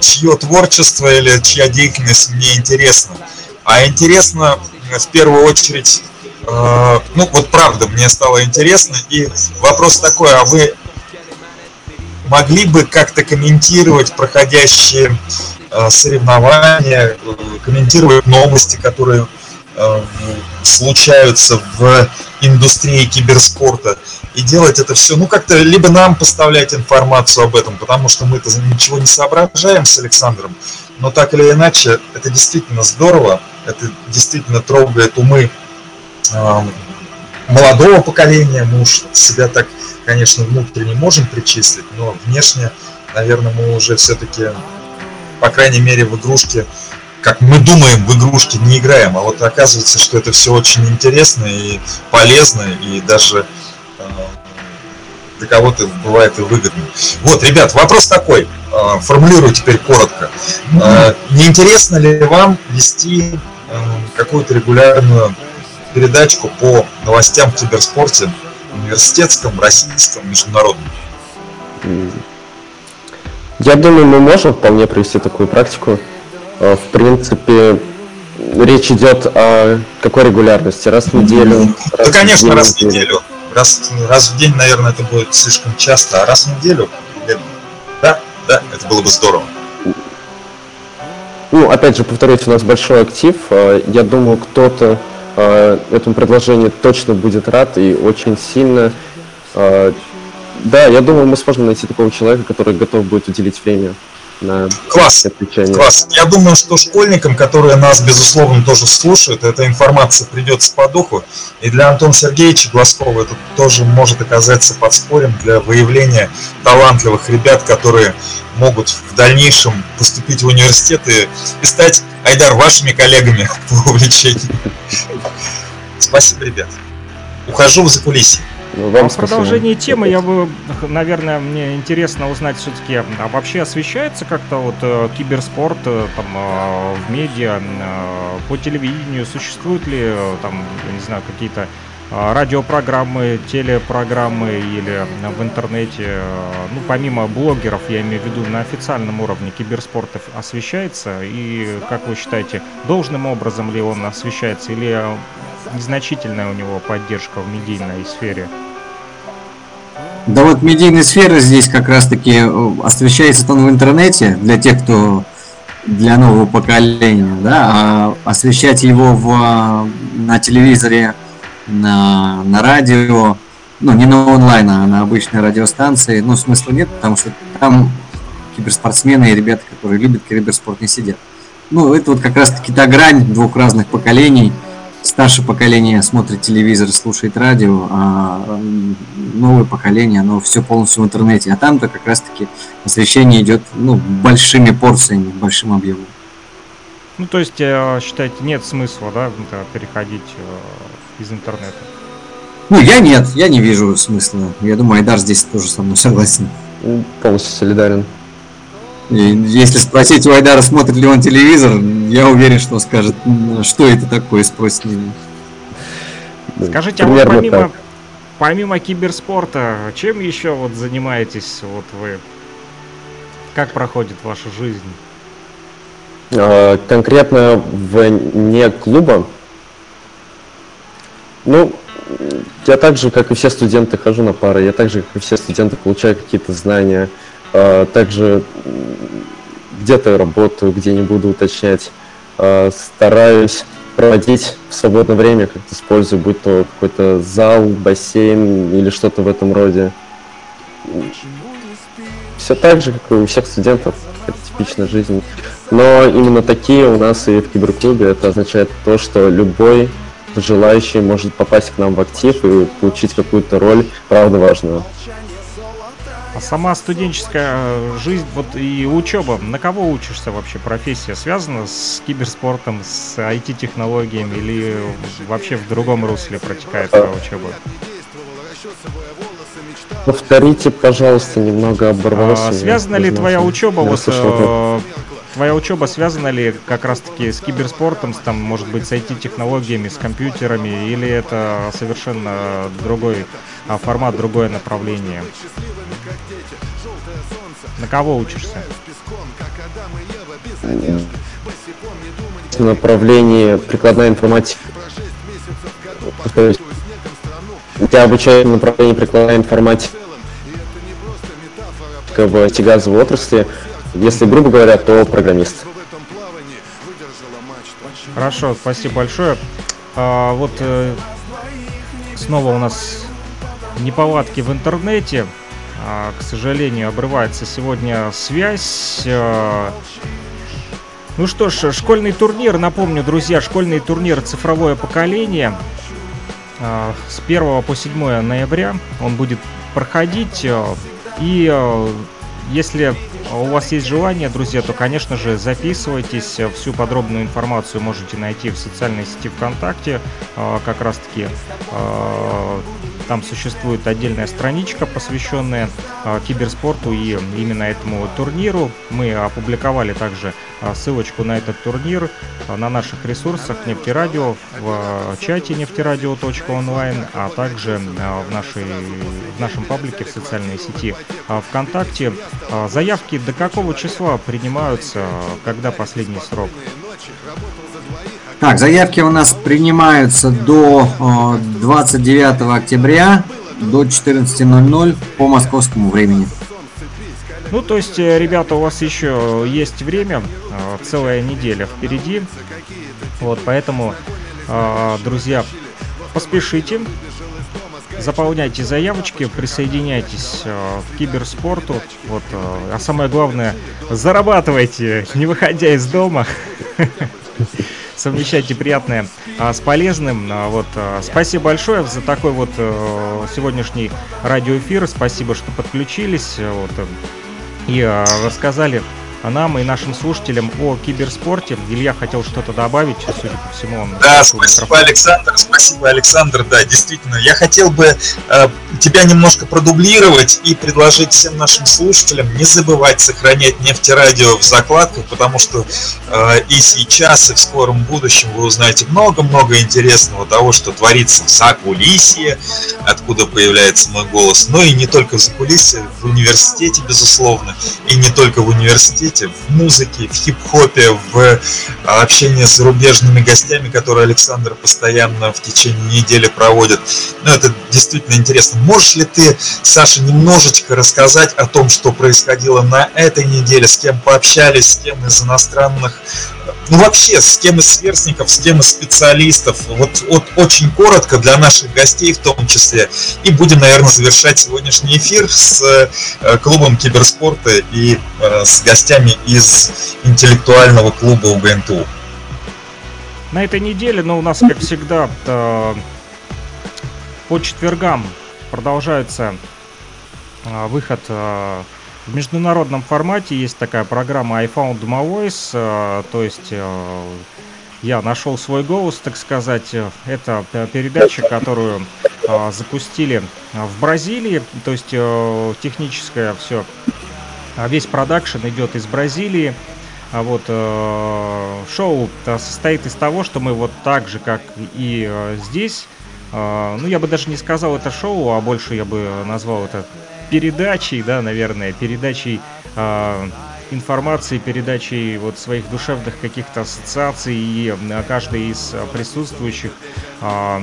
чье творчество или чья деятельность мне интересна. А интересно в первую очередь, э, ну вот правда, мне стало интересно. И вопрос такой, а вы могли бы как-то комментировать проходящие соревнования, комментировать новости, которые случаются в индустрии киберспорта. И делать это все, ну как-то либо нам поставлять информацию об этом, потому что мы-то ничего не соображаем с Александром, но так или иначе это действительно здорово, это действительно трогает умы э, молодого поколения, мы уж себя так, конечно, внутренне можем причислить, но внешне, наверное, мы уже все-таки, по крайней мере, в игрушке как мы думаем, в игрушки не играем, а вот оказывается, что это все очень интересно и полезно, и даже э, для кого-то бывает и выгодно. Вот, ребят, вопрос такой, э, формулирую теперь коротко. Э, не интересно ли вам вести какую-то регулярную передачку по новостям в киберспорте университетском, российском, международном? Я думаю, мы можем вполне провести такую практику. Э, в принципе, речь идет о какой регулярности? Раз в неделю? Да, раз конечно, в раз в неделю. Раз, раз в день, наверное, это будет слишком часто, а раз в неделю, да, да, это было бы здорово. Ну, опять же, повторюсь, у нас большой актив. Э, я думаю, кто-то э, этому предложению точно будет рад и очень сильно. Да, я думаю, мы сможем найти такого человека, который готов будет уделить время на класс, отвечание. Класс. Я думаю, что школьникам, которые нас, безусловно, тоже слушают, эта информация придется по духу. И для Антона Сергеевича Глазкова это тоже может оказаться подспорьем для выявления талантливых ребят, которые могут в дальнейшем поступить в университеты и стать, Айдар, вашими коллегами по увлечению. Спасибо, ребят. Ухожу в закулисье. Ну, вам а в продолжении темы я бы, наверное, мне интересно узнать все-таки, а вообще освещается как-то вот э, киберспорт э, там э, в медиа, по телевидению, существуют ли там, я не знаю, какие-то радиопрограммы, телепрограммы или в интернете, ну, помимо блогеров, я имею в виду, на официальном уровне киберспорт освещается, и, как вы считаете, должным образом ли он освещается, или незначительная у него поддержка в медийной сфере? Да вот медийная сфера здесь как раз-таки э, освещается он в интернете для тех, кто для нового поколения, да, а освещать его в, на телевизоре, на, на радио, ну не на онлайн, а на обычной радиостанции, ну смысла нет, потому что там киберспортсмены и ребята, которые любят киберспорт, не сидят. Ну, это вот как раз-таки та грань двух разных поколений – старшее поколение смотрит телевизор, слушает радио, а новое поколение, оно все полностью в интернете. А там-то как раз-таки освещение идет ну, большими порциями, большим объемом. Ну, то есть, э, считаете, нет смысла, да, переходить э, из интернета? Ну, я нет, я не вижу смысла. Я думаю, Айдар здесь тоже со мной согласен. Полностью солидарен. И если спросить у Айдара, смотрит ли он телевизор, я уверен, что он скажет, что это такое, спросит меня. Скажите, а вот помимо, помимо киберспорта, чем еще вот занимаетесь вот вы? Как проходит ваша жизнь? А, конкретно вне клуба? Ну, я так же, как и все студенты, хожу на пары, я так же, как и все студенты, получаю какие-то знания, а, также где-то работаю, где не буду уточнять. А, стараюсь проводить в свободное время, как-то использую, будь то какой-то зал, бассейн или что-то в этом роде. Все так же, как и у всех студентов, это типичная жизнь. Но именно такие у нас и в киберклубе. Это означает то, что любой желающий может попасть к нам в актив и получить какую-то роль, правда важную. А сама студенческая э, жизнь вот и учеба, на кого учишься вообще? Профессия связана с киберспортом, с IT-технологиями или вообще в другом русле протекает твоя учеба? Повторите, пожалуйста, немного оборвался. А, связана ли твоя учеба вот твоя учеба связана ли как раз-таки с киберспортом, с, там, может быть, с IT-технологиями, с компьютерами, или это совершенно другой а, формат, другое направление? На кого учишься? Направление прикладная информатика. Я обучаю направление прикладная информатика в тягазовой отрасли. Если грубо говоря, то программист. Хорошо, спасибо большое. А, вот э, снова у нас неполадки в интернете. А, к сожалению, обрывается сегодня связь. А, ну что ж, школьный турнир, напомню, друзья, школьный турнир «Цифровое поколение» а, с 1 по 7 ноября он будет проходить. И если у вас есть желание, друзья, то, конечно же, записывайтесь. Всю подробную информацию можете найти в социальной сети ВКонтакте. Как раз-таки там существует отдельная страничка, посвященная э, киберспорту и именно этому турниру. Мы опубликовали также э, ссылочку на этот турнир э, на наших ресурсах Нефтерадио, в чате нефтерадио.онлайн, а также в, нашей, в нашем паблике в социальной сети ВКонтакте. Заявки до какого числа принимаются, когда последний срок? Так, заявки у нас принимаются до 29 октября до 14.00 по московскому времени. Ну, то есть, э, ребята, у вас еще есть время, э, целая неделя впереди. Вот, поэтому, э, друзья, поспешите, заполняйте заявочки, присоединяйтесь к киберспорту. Вот, а самое главное, зарабатывайте, не выходя из дома. совмещайте приятное а, с полезным. А, вот, а, спасибо большое за такой вот а, сегодняшний радиоэфир. Спасибо, что подключились вот, и а, рассказали нам и нашим слушателям о киберспорте. Илья хотел что-то добавить, судя по всему. Он да, спасибо, микрофон. Александр. Спасибо, Александр. Да, действительно. Я хотел бы э, тебя немножко продублировать и предложить всем нашим слушателям не забывать сохранять нефтерадио в закладках, потому что э, и сейчас, и в скором будущем вы узнаете много-много интересного того, что творится в закулисье, откуда появляется мой голос, но и не только в закулисье, в университете, безусловно, и не только в университете, спорте, в музыке, в хип-хопе, в а, общении с зарубежными гостями, которые Александр постоянно в течение недели проводит. Ну, это действительно интересно. Можешь ли ты, Саша, немножечко рассказать о том, что происходило на этой неделе, с кем пообщались, с кем из иностранных ну вообще, с кем из сверстников, с кем из специалистов, вот, вот очень коротко для наших гостей в том числе. И будем, наверное, завершать сегодняшний эфир с э, клубом киберспорта и э, с гостями из интеллектуального клуба УГНТУ. На этой неделе, ну, у нас, как всегда, э, по четвергам продолжается выход в международном формате есть такая программа I Found My Voice, э, то есть э, я нашел свой голос, так сказать. Это передача, которую э, запустили в Бразилии, то есть техническое все, весь продакшн идет из Бразилии. А вот э, шоу состоит из того, что мы вот так же, как и э, здесь, э, ну я бы даже не сказал это шоу, а больше я бы назвал это передачей, да, наверное, передачей э, информации, передачей вот своих душевных каких-то ассоциаций, и э, каждый из присутствующих э,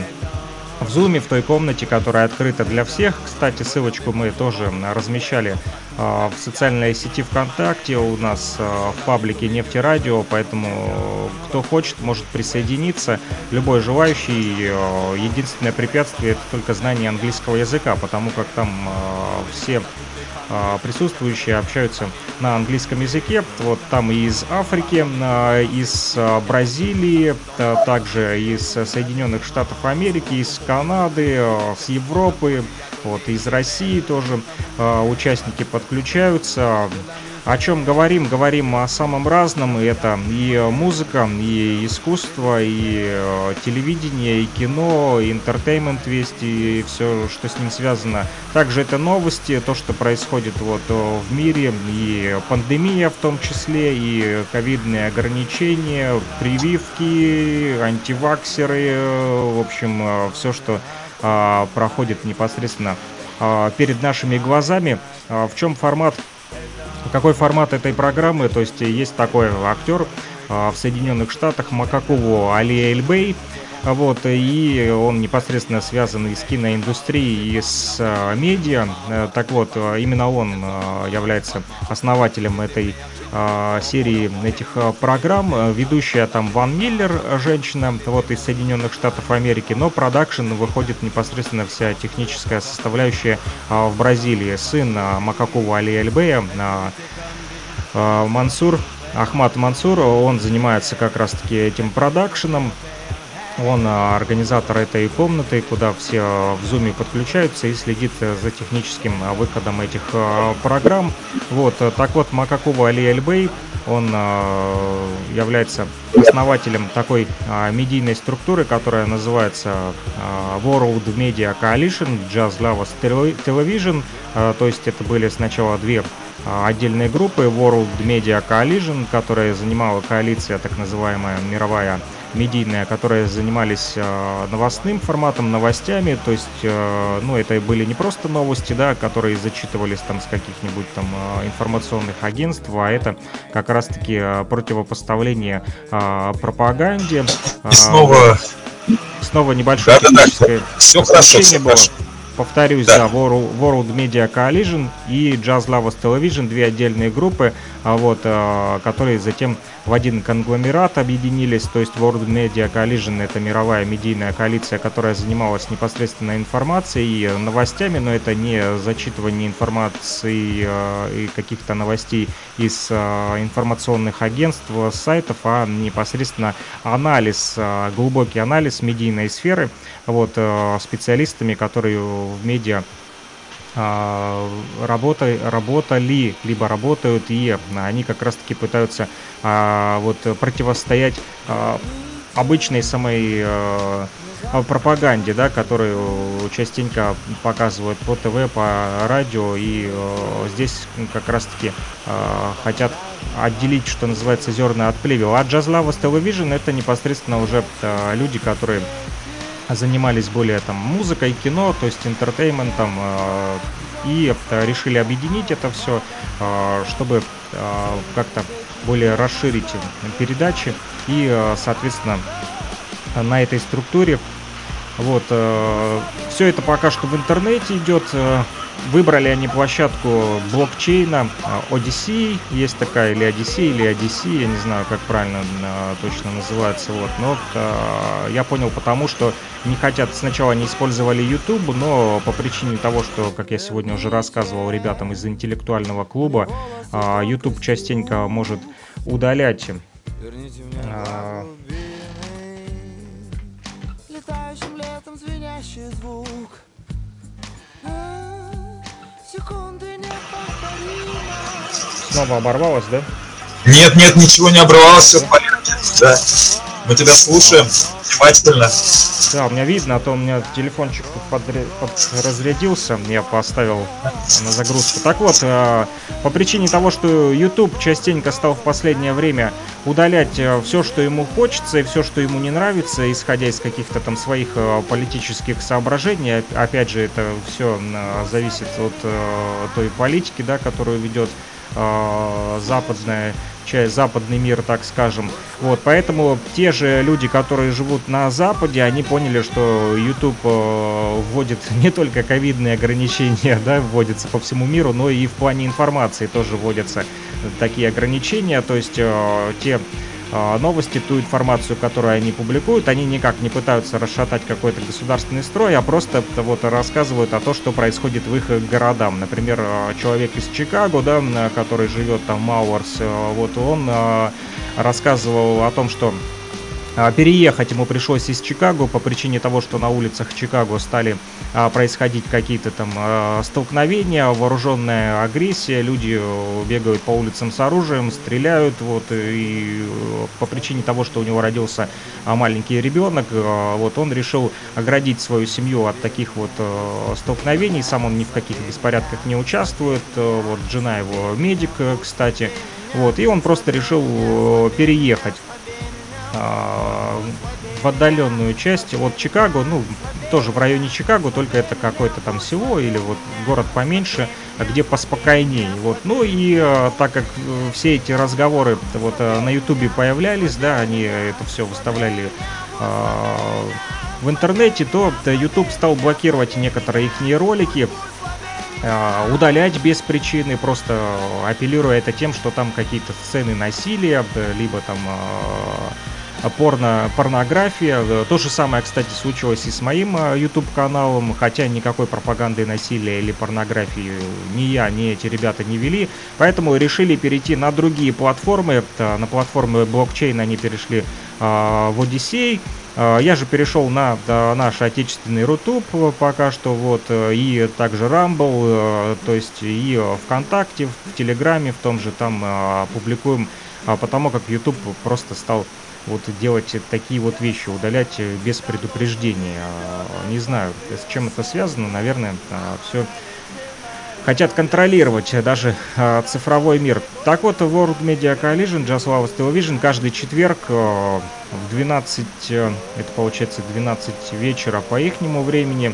в зуме, в той комнате, которая открыта для всех. Кстати, ссылочку мы тоже размещали а, в социальной сети ВКонтакте, у нас а, в паблике Нефти Радио, поэтому кто хочет, может присоединиться. Любой желающий. А, единственное препятствие это только знание английского языка, потому как там все а, присутствующие общаются на английском языке. Вот там и из Африки, а, из а, Бразилии, также из Соединенных Штатов Америки, из Канады, с Европы, вот из России тоже участники подключаются. О чем говорим? Говорим о самом разном. Это и музыка, и искусство, и э, телевидение, и кино, и интертеймент весь, и все, что с ним связано. Также это новости, то, что происходит вот э, в мире, и пандемия в том числе, и ковидные ограничения, прививки, антиваксеры, э, в общем, все, что проходит непосредственно перед нашими глазами. В чем формат какой формат этой программы? То есть есть такой актер а, в Соединенных Штатах Макакову Али Эльбей. Вот, и он непосредственно связан и с киноиндустрией, и с э, медиа. Э, так вот, э, именно он э, является основателем этой э, серии этих э, программ. Ведущая там Ван Миллер, женщина, вот из Соединенных Штатов Америки, но продакшн выходит непосредственно вся техническая составляющая э, в Бразилии. Сын э, Макакова Али Эльбея, э, э, Мансур, Ахмат Мансур, он занимается как раз-таки этим продакшеном. Он организатор этой комнаты, куда все в зуме подключаются и следит за техническим выходом этих программ. Вот, так вот, Макакова Али Эльбей, он является основателем такой медийной структуры, которая называется World Media Coalition, Jazz Lovers Television, то есть это были сначала две отдельные группы World Media Coalition, которая занимала коалиция, так называемая мировая медийная, которые занимались э, новостным форматом, новостями, то есть, э, ну, это были не просто новости, да, которые зачитывались там с каких-нибудь там э, информационных агентств, а это как раз-таки противопоставление пропаганде. И снова... Снова небольшое да, да, да. Все хорошо, все было. Хорошо. Повторюсь, да, да World, World Media Coalition и Jazz Lovers Television, две отдельные группы, а вот, которые затем в один конгломерат объединились, то есть World Media Coalition это мировая медийная коалиция, которая занималась непосредственно информацией и новостями, но это не зачитывание информации э, и каких-то новостей из э, информационных агентств, сайтов, а непосредственно анализ, э, глубокий анализ медийной сферы, вот, специалистами, которые в медиа работа, работали, либо работают, и они как раз-таки пытаются а, вот противостоять а, обычной самой пропаганде, да, которую частенько показывают по ТВ, по радио, и здесь как раз-таки хотят отделить, что называется, зерна от плевел. А Lovers Television это непосредственно уже люди, которые занимались более там музыкой, кино, то есть интертейментом, э, и э, решили объединить это все, э, чтобы как-то более расширить передачи. И, соответственно, на этой структуре вот, все это пока что в интернете идет, Выбрали они площадку блокчейна Odyssey, есть такая, или Odyssey, или Odyssey, я не знаю, как правильно а, точно называется, вот, но а, я понял потому, что не хотят, сначала они использовали YouTube, но по причине того, что, как я сегодня уже рассказывал ребятам из интеллектуального клуба, а, YouTube частенько может удалять а, летом звенящий звук Снова оборвалось, да? Нет, нет, ничего не оборвалось, все в порядке. Да. Мы тебя слушаем внимательно. Да, у меня видно, а то у меня телефончик подре... под... разрядился, я поставил на загрузку. Так вот, э, по причине того, что YouTube частенько стал в последнее время удалять э, все, что ему хочется и все, что ему не нравится, исходя из каких-то там своих э, политических соображений. Опять же, это все зависит от той политики, да, которую ведет западная часть, западный мир, так скажем. Вот, поэтому те же люди, которые живут на Западе, они поняли, что YouTube э, вводит не только ковидные ограничения, да, вводятся по всему миру, но и в плане информации тоже вводятся такие ограничения, то есть э, те новости, ту информацию, которую они публикуют, они никак не пытаются расшатать какой-то государственный строй, а просто вот рассказывают о том, что происходит в их городам. Например, а, человек из Чикаго, да, который живет там, Мауэрс, а, вот он рассказывал о том, что а, переехать ему пришлось из Чикаго по причине того, что на улицах Чикаго стали а, происходить какие-то там а, столкновения, вооруженная агрессия, люди э, бегают по улицам с оружием, стреляют, вот, и э, по причине того, что у него родился маленький ребенок, вот, он решил оградить свою семью от таких вот э, столкновений, сам он ни в каких беспорядках не участвует, вот, жена его медик, кстати, вот, и он просто решил переехать в отдаленную часть от Чикаго, ну, тоже в районе Чикаго, только это какое-то там село или вот город поменьше, где поспокойнее. Вот. Ну и э, так как э, все эти разговоры вот э, на Ютубе появлялись, да, они это все выставляли в интернете, то YouTube стал блокировать некоторые их ролики, удалять без причины, просто апеллируя это тем, что там какие-то сцены насилия, либо там порно, порнография. То же самое, кстати, случилось и с моим э, YouTube-каналом, хотя никакой пропаганды насилия или порнографии ни я, ни эти ребята не вели. Поэтому решили перейти на другие платформы. На платформы блокчейн они перешли э, в Odyssey. Я же перешел на наш отечественный Рутуб пока что, вот, и также Rumble, то есть и ВКонтакте, в Телеграме, в том же там публикуем, потому как YouTube просто стал вот делать такие вот вещи, удалять без предупреждения. Не знаю, с чем это связано, наверное, все хотят контролировать даже э, цифровой мир. Так вот, World Media Coalition, Just Love Television каждый четверг э, в 12, э, это получается 12 вечера по ихнему времени,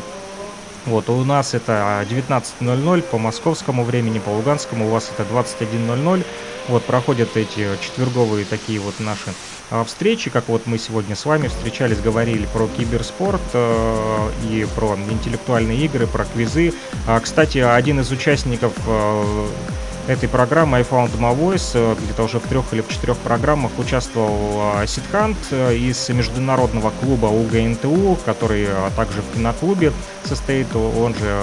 вот, у нас это 19.00 по московскому времени, по луганскому у вас это 21.00. Вот, проходят эти четверговые такие вот наши а, встречи, как вот мы сегодня с вами встречались, говорили про киберспорт э, и про интеллектуальные игры, про квизы. А, кстати, один из участников э, этой программы I Found My Voice, э, где-то уже в трех или в четырех программах участвовал э, Сидхант э, из международного клуба УГНТУ, который также в киноклубе состоит, он же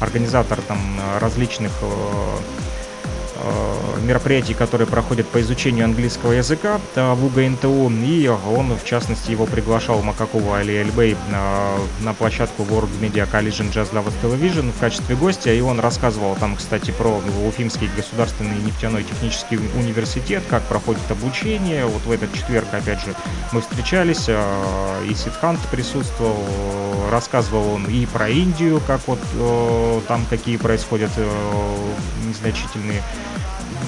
организатор там различных Э, мероприятий, которые проходят по изучению английского языка в УГНТУ, и он, в частности, его приглашал Макакова Али Эльбей на, на площадку World Media Collision Jazz Lovers Television в качестве гостя, и он рассказывал там, кстати, про Уфимский государственный нефтяной технический университет, как проходит обучение. Вот в этот четверг, опять же, мы встречались, э, и Сидхант присутствовал, рассказывал он и про Индию, как вот э, там какие происходят незначительные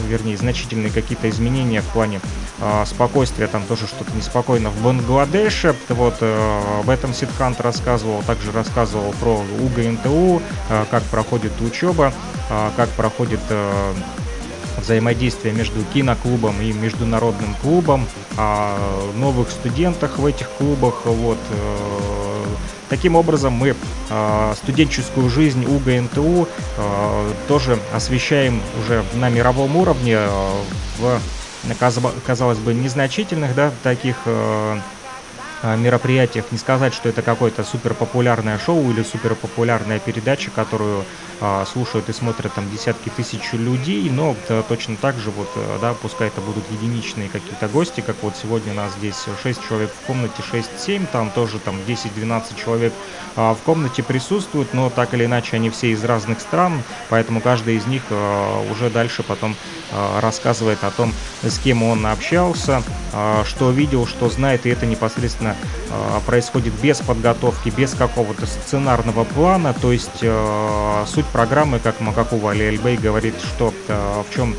вернее, значительные какие-то изменения в плане э, спокойствия, там тоже что-то неспокойно в Бангладеше. Вот э, об этом Сидхант рассказывал, также рассказывал про УГНТУ, э, как проходит учеба, э, как проходит э, взаимодействие между киноклубом и международным клубом, о новых студентах в этих клубах, вот, э, Таким образом, мы э, студенческую жизнь УГНТУ э, тоже освещаем уже на мировом уровне э, в, казалось бы, незначительных да, таких мероприятиях. Не сказать, что это какое-то супер популярное шоу или супер популярная передача, которую а, слушают и смотрят там десятки тысяч людей, но да, точно так же вот, э, да, пускай это будут единичные какие-то гости, как вот сегодня нас здесь 6 человек в комнате, 6-7, там тоже там 10-12 человек а, в комнате присутствуют, но так или иначе они все из разных стран, поэтому каждый из них а, уже дальше потом рассказывает о том, с кем он общался, а, что видел, что знает, и это непосредственно а, происходит без подготовки, без какого-то сценарного плана, то есть а, суть программы, как Макакова Али Эльбей говорит, что э, в чем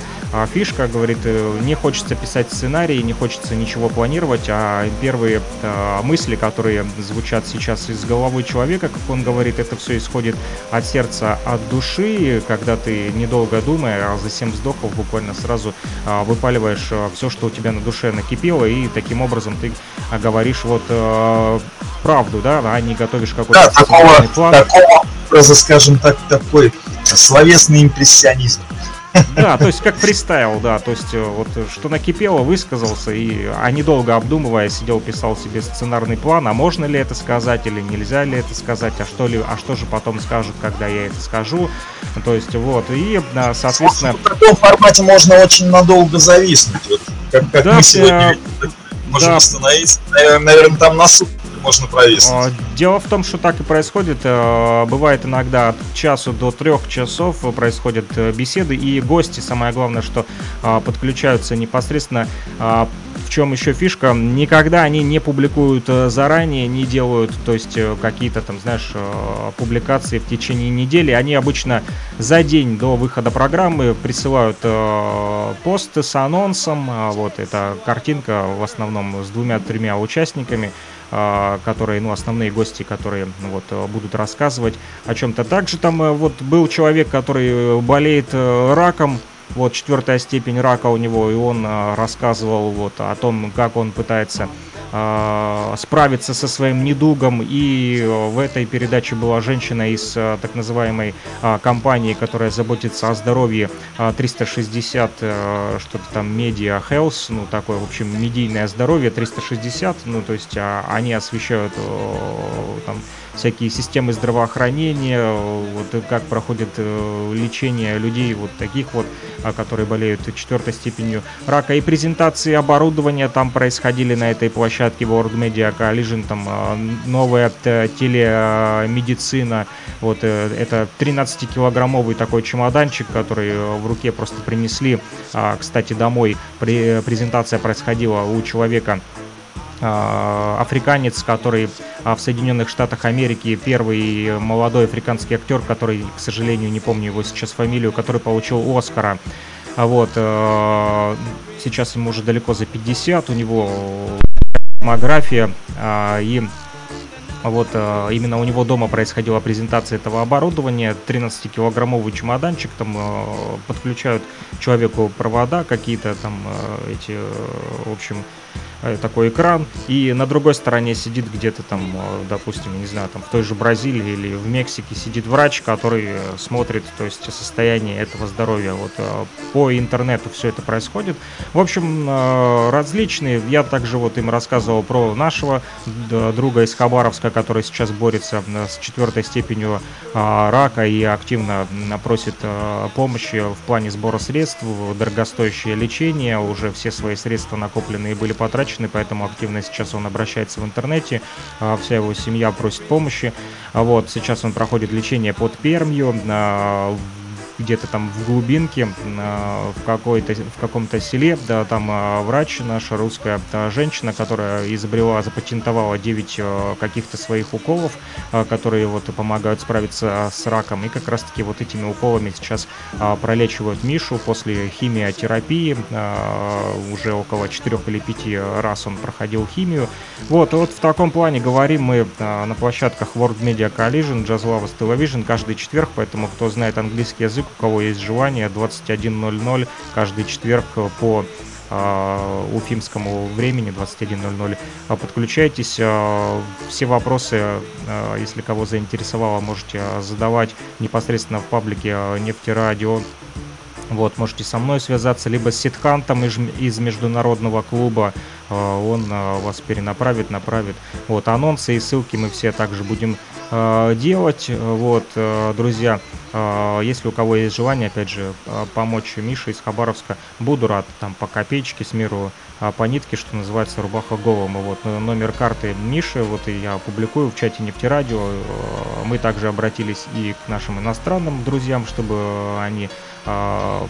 фишка, говорит, э, не хочется писать сценарий, не хочется ничего планировать, а первые а, мысли, которые звучат сейчас из головы человека, как он говорит, это все исходит от сердца, от души, когда ты, недолго думая, а за 7 вздохов буквально сразу а, выпаливаешь а, все, что у тебя на душе накипело, и таким образом ты а, говоришь вот а, правду, да, а не готовишь какой-то да, такого, план. Такого скажем так, такой словесный импрессионизм. Да, то есть как фристайл, да, то есть э, вот что накипело, высказался, и, а недолго обдумывая, сидел, писал себе сценарный план, а можно ли это сказать или нельзя ли это сказать, а что, ли, а что же потом скажут, когда я это скажу, то есть вот, и, соответственно... В таком формате можно очень надолго зависнуть, вот, как, как да, мы сегодня э, можем да. остановиться, наверное, там на суд можно провиснуть. А, дело в том, что так и происходит. Э, бывает иногда от часу до трех часов происходят э, беседы, и гости, самое главное, что а, подключаются непосредственно а, в чем еще фишка, никогда они не публикуют э, заранее, не делают, то есть какие-то там, знаешь, публикации в течение недели. Они обычно за день до выхода программы присылают пост с анонсом. Вот эта картинка в основном с двумя-тремя участниками. А, которые, ну, основные гости, которые ну, вот, будут рассказывать о чем-то. Также там э, вот был человек, который болеет э, раком, вот четвертая степень рака у него, и он а, рассказывал вот о том, как он пытается справиться со своим недугом. И э, в этой передаче была женщина из а, так называемой а, компании, которая заботится о здоровье 360, э, что-то там Media Health, ну такое, в общем, медийное здоровье 360, ну то есть они освещают там всякие системы здравоохранения, вот как проходит э, лечение людей вот таких вот, которые болеют четвертой степенью рака. И презентации оборудования там происходили на этой площадке World Media Coalition, там новая телемедицина, вот это 13-килограммовый такой чемоданчик, который в руке просто принесли, кстати, домой. Презентация происходила у человека африканец, который в Соединенных Штатах Америки первый молодой африканский актер, который, к сожалению, не помню его сейчас фамилию, который получил Оскара. А вот сейчас ему уже далеко за 50, у него демография а, и вот именно у него дома происходила презентация этого оборудования. 13-килограммовый чемоданчик, там подключают человеку провода какие-то, там эти, в общем, такой экран, и на другой стороне сидит где-то там, э, допустим, не знаю, там в той же Бразилии или в Мексике сидит врач, который э, смотрит, то есть состояние этого здоровья. Вот по интернету все это происходит. В общем, различные. Я также вот им рассказывал про нашего друга из Хабаровска, который сейчас борется с четвертой степенью рака и активно просит помощи в плане сбора средств, дорогостоящее лечение. Уже все свои средства накопленные были потрачены озадачены, поэтому активно сейчас он обращается в интернете, а, вся его семья просит помощи. А вот, сейчас он проходит лечение под Пермью, а, где-то там в глубинке, а, в, какой-то, в каком-то селе, да, там а, врач наша русская женщина, которая изобрела, запатентовала 9 а, каких-то своих уколов, которые вот помогают справиться с раком, и как раз-таки вот этими уколами сейчас пролечивают Мишу. После химиотерапии, уже около 4 или 5 раз он проходил химию. Вот, вот в таком плане говорим мы на площадках World Media Collision, Jazz Lovers Television каждый четверг, поэтому кто знает английский язык, у кого есть желание, 21.00 каждый четверг по э, уфимскому времени 21.00. А подключайтесь. Э, все вопросы, если кого заинтересовало, можете задавать непосредственно в паблике Нефтерадио. Вот, можете со мной связаться, либо с Ситхантом из международного клуба. Он вас перенаправит, направит. Вот, анонсы и ссылки мы все также будем делать. Вот, друзья, если у кого есть желание, опять же, помочь Мише из Хабаровска, буду рад. Там по копеечке с миру по нитке, что называется, рубаха голому. Вот номер карты Миши, вот и я публикую в чате Нефтерадио. Мы также обратились и к нашим иностранным друзьям, чтобы они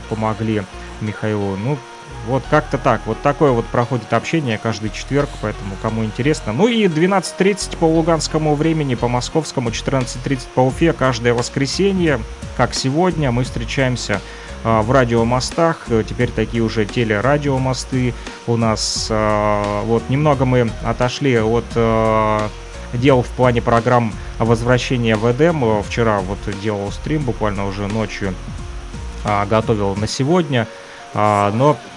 помогли Михаилу. Ну, вот как-то так. Вот такое вот проходит общение каждый четверг, поэтому кому интересно. Ну и 12.30 по луганскому времени, по московскому, 14.30 по Уфе каждое воскресенье, как сегодня, мы встречаемся а, в радиомостах. Теперь такие уже телерадиомосты у нас. А, вот немного мы отошли от а, дел в плане программ возвращения в Эдем. Вчера вот делал стрим буквально уже ночью, готовил на сегодня. Но Э,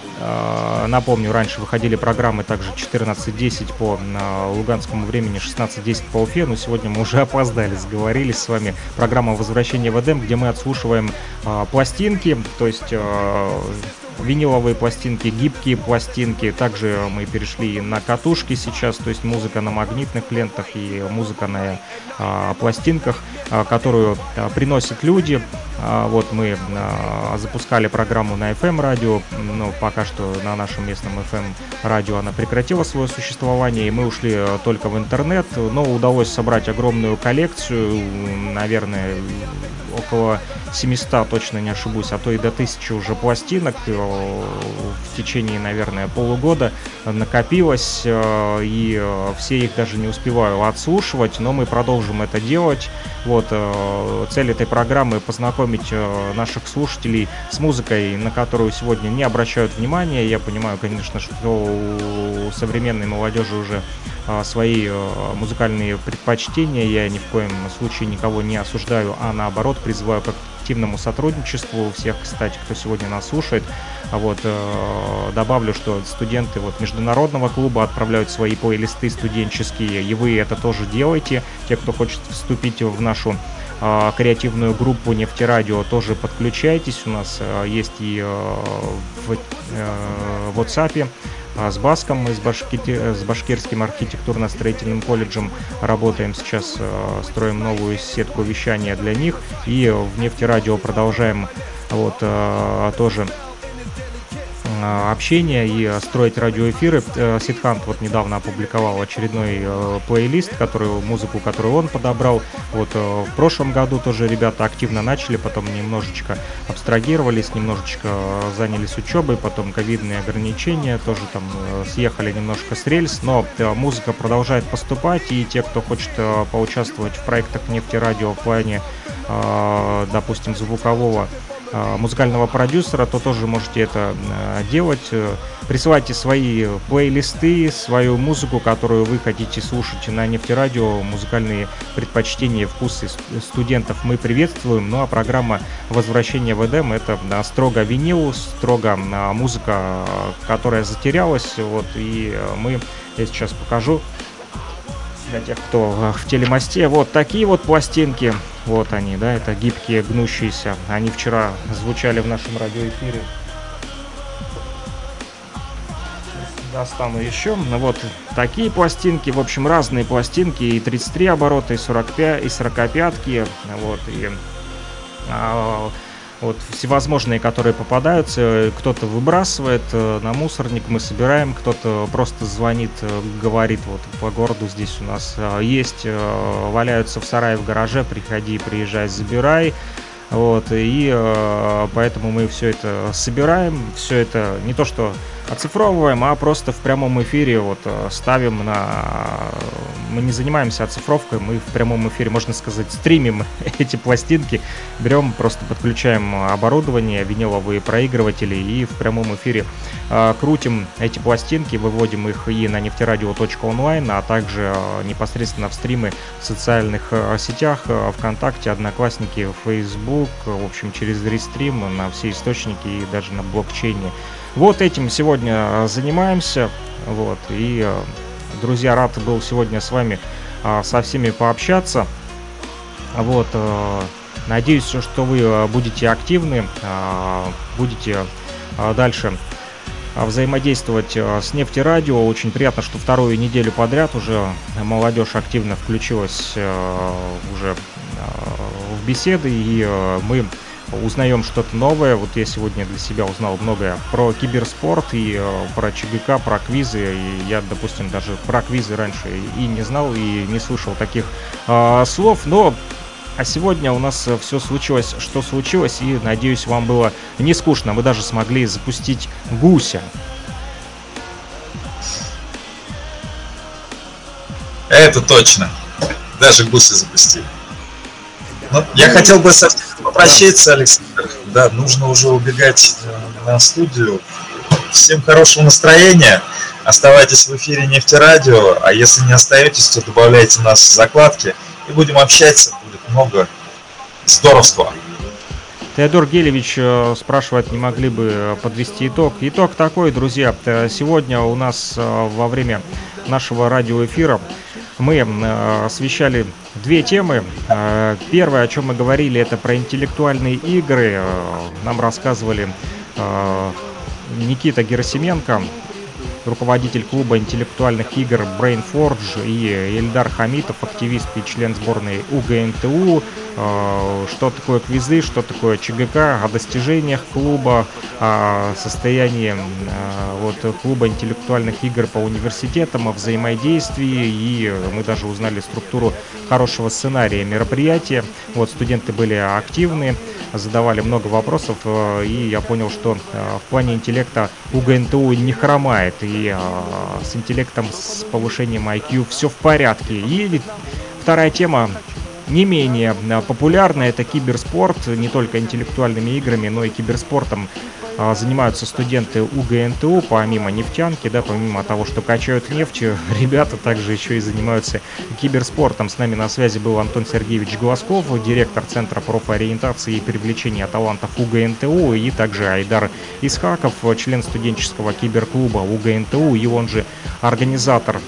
напомню, раньше выходили программы также 14.10 по э, луганскому времени, 16.10 по Уфе, но сегодня мы уже опоздали, сговорились с вами. Программа «Возвращение в Эдем», где мы отслушиваем э, пластинки, то есть виниловые пластинки, гибкие пластинки. Также мы перешли на катушки сейчас, то есть музыка на магнитных лентах и музыка на а, пластинках, а, которую а, приносят люди. А, вот мы а, запускали программу на FM радио, но пока что на нашем местном FM радио она прекратила свое существование, и мы ушли а, только в интернет, но удалось собрать огромную коллекцию, наверное, около 700, точно не ошибусь, а то и до 1000 уже пластинок э, в течение, наверное, полугода накопилось, э, и э, все их даже не успеваю отслушивать, но мы продолжим это делать. Вот, цель этой программы познакомить наших слушателей с музыкой, на которую сегодня не обращают внимания. Я понимаю, конечно, что у современной молодежи уже свои музыкальные предпочтения. Я ни в коем случае никого не осуждаю, а наоборот призываю как активному сотрудничеству всех, кстати, кто сегодня нас слушает. А вот э, добавлю, что студенты вот международного клуба отправляют свои плейлисты студенческие, и вы это тоже делаете. Те, кто хочет вступить в нашу э, креативную группу Нефтерадио, тоже подключайтесь. У нас э, есть и э, в, WhatsApp а с Баском с, Башкити, с Башкирским архитектурно-строительным колледжем работаем сейчас, э, строим новую сетку вещания для них. И в нефтерадио продолжаем вот э, тоже общения и строить радиоэфиры. Сидхант вот недавно опубликовал очередной плейлист, который, музыку, которую он подобрал. Вот в прошлом году тоже ребята активно начали, потом немножечко абстрагировались, немножечко занялись учебой, потом ковидные ограничения тоже там съехали немножко с рельс, но музыка продолжает поступать, и те, кто хочет поучаствовать в проектах нефтерадио в плане, допустим, звукового Э, музыкального продюсера, то тоже можете это э, делать. Э, присылайте свои плейлисты, свою музыку, которую вы хотите слушать на нефтерадио, музыкальные предпочтения, вкусы студентов мы приветствуем. Ну а программа «Возвращение в Эдем» — это строго винил, строго музыка, которая затерялась. Вот, и мы, я сейчас покажу, для тех, кто в телемосте. Вот такие вот пластинки. Вот они, да, это гибкие, гнущиеся. Они вчера звучали в нашем радиоэфире. Достану еще. Вот такие пластинки. В общем, разные пластинки. И 33 оборота, и 45, и 45. Вот, и а, вот всевозможные, которые попадаются, кто-то выбрасывает э, на мусорник, мы собираем, кто-то просто звонит, э, говорит, вот по городу здесь у нас э, есть, валяются в сарае в гараже, приходи, приезжай, забирай. Вот, и поэтому мы все это собираем, все это не то что оцифровываем, а просто в прямом эфире вот э, ставим на... Мы не занимаемся оцифровкой, мы в прямом эфире, можно сказать, стримим эти пластинки, берем, просто подключаем оборудование, виниловые проигрыватели и в прямом эфире э, крутим эти пластинки, выводим их и на нефтерадио.онлайн, а также э, непосредственно в стримы в социальных э, сетях, э, ВКонтакте, Одноклассники, Facebook, в общем, через рестрим на все источники и даже на блокчейне. Вот этим сегодня э, занимаемся. Вот, и, э, друзья, рад был сегодня с вами э, со всеми пообщаться. Вот, надеюсь, что вы будете активны, будете дальше взаимодействовать с нефтерадио. Очень приятно, что вторую неделю подряд уже молодежь активно включилась уже в беседы, и мы узнаем что-то новое. Вот я сегодня для себя узнал многое про киберспорт и э, про ЧГК, про квизы. И я, допустим, даже про квизы раньше и не знал, и не слышал таких э, слов. Но а сегодня у нас все случилось, что случилось, и надеюсь, вам было не скучно. Мы даже смогли запустить гуся. Это точно. Даже гуся запустили. Ну, я хотел бы со попрощаться, Александр. Да, нужно уже убегать э, на студию. Всем хорошего настроения. Оставайтесь в эфире Нефтерадио, а если не остаетесь, то добавляйте нас в закладки и будем общаться. Будет много здоровства. Теодор Гелевич э, спрашивает, не могли бы подвести итог. Итог такой, друзья. Сегодня у нас э, во время нашего радиоэфира мы э, освещали две темы. Э, первое, о чем мы говорили, это про интеллектуальные игры. Нам рассказывали Никита Герасименко, руководитель клуба интеллектуальных игр Brain Forge и Эльдар Хамитов, активист и член сборной УГНТУ. Э, что такое квизы, что такое ЧГК, о достижениях клуба, о состоянии э, вот, клуба интеллектуальных игр по университетам, о взаимодействии, и мы даже узнали структуру хорошего сценария мероприятия. Вот студенты были активны, задавали много вопросов, э, и я понял, что в плане интеллекта УГНТУ не хромает, и с интеллектом, с повышением IQ все в порядке. И вторая тема не менее а, популярна. Это киберспорт, не только интеллектуальными играми, но и киберспортом занимаются студенты УГНТУ, помимо нефтянки, да, помимо того, что качают нефть, ребята также еще и занимаются киберспортом. С нами на связи был Антон Сергеевич Глазков, директор Центра профориентации и привлечения талантов УГНТУ, и также Айдар Исхаков, член студенческого киберклуба УГНТУ, и он же организатор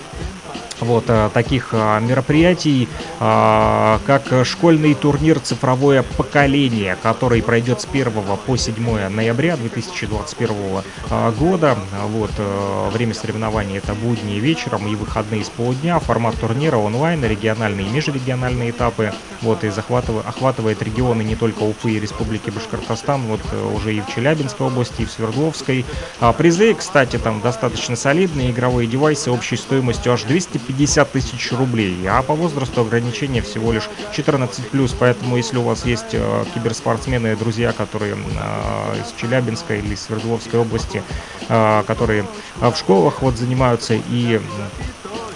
вот э, таких э, мероприятий, э, как школьный турнир «Цифровое поколение», который пройдет с 1 по 7 ноября 2021 года. Вот, время соревнований это будни вечером и выходные с полдня. Формат турнира онлайн, региональные и межрегиональные этапы. Вот, и захватывает, охватывает регионы не только Уфы и Республики Башкортостан, вот уже и в Челябинской области, и в Свердловской. А призы, кстати, там достаточно солидные игровые девайсы общей стоимостью аж 250 50 тысяч рублей, а по возрасту ограничение всего лишь 14+, поэтому если у вас есть э, киберспортсмены, друзья, которые э, из Челябинской или Свердловской области, э, которые в школах вот занимаются и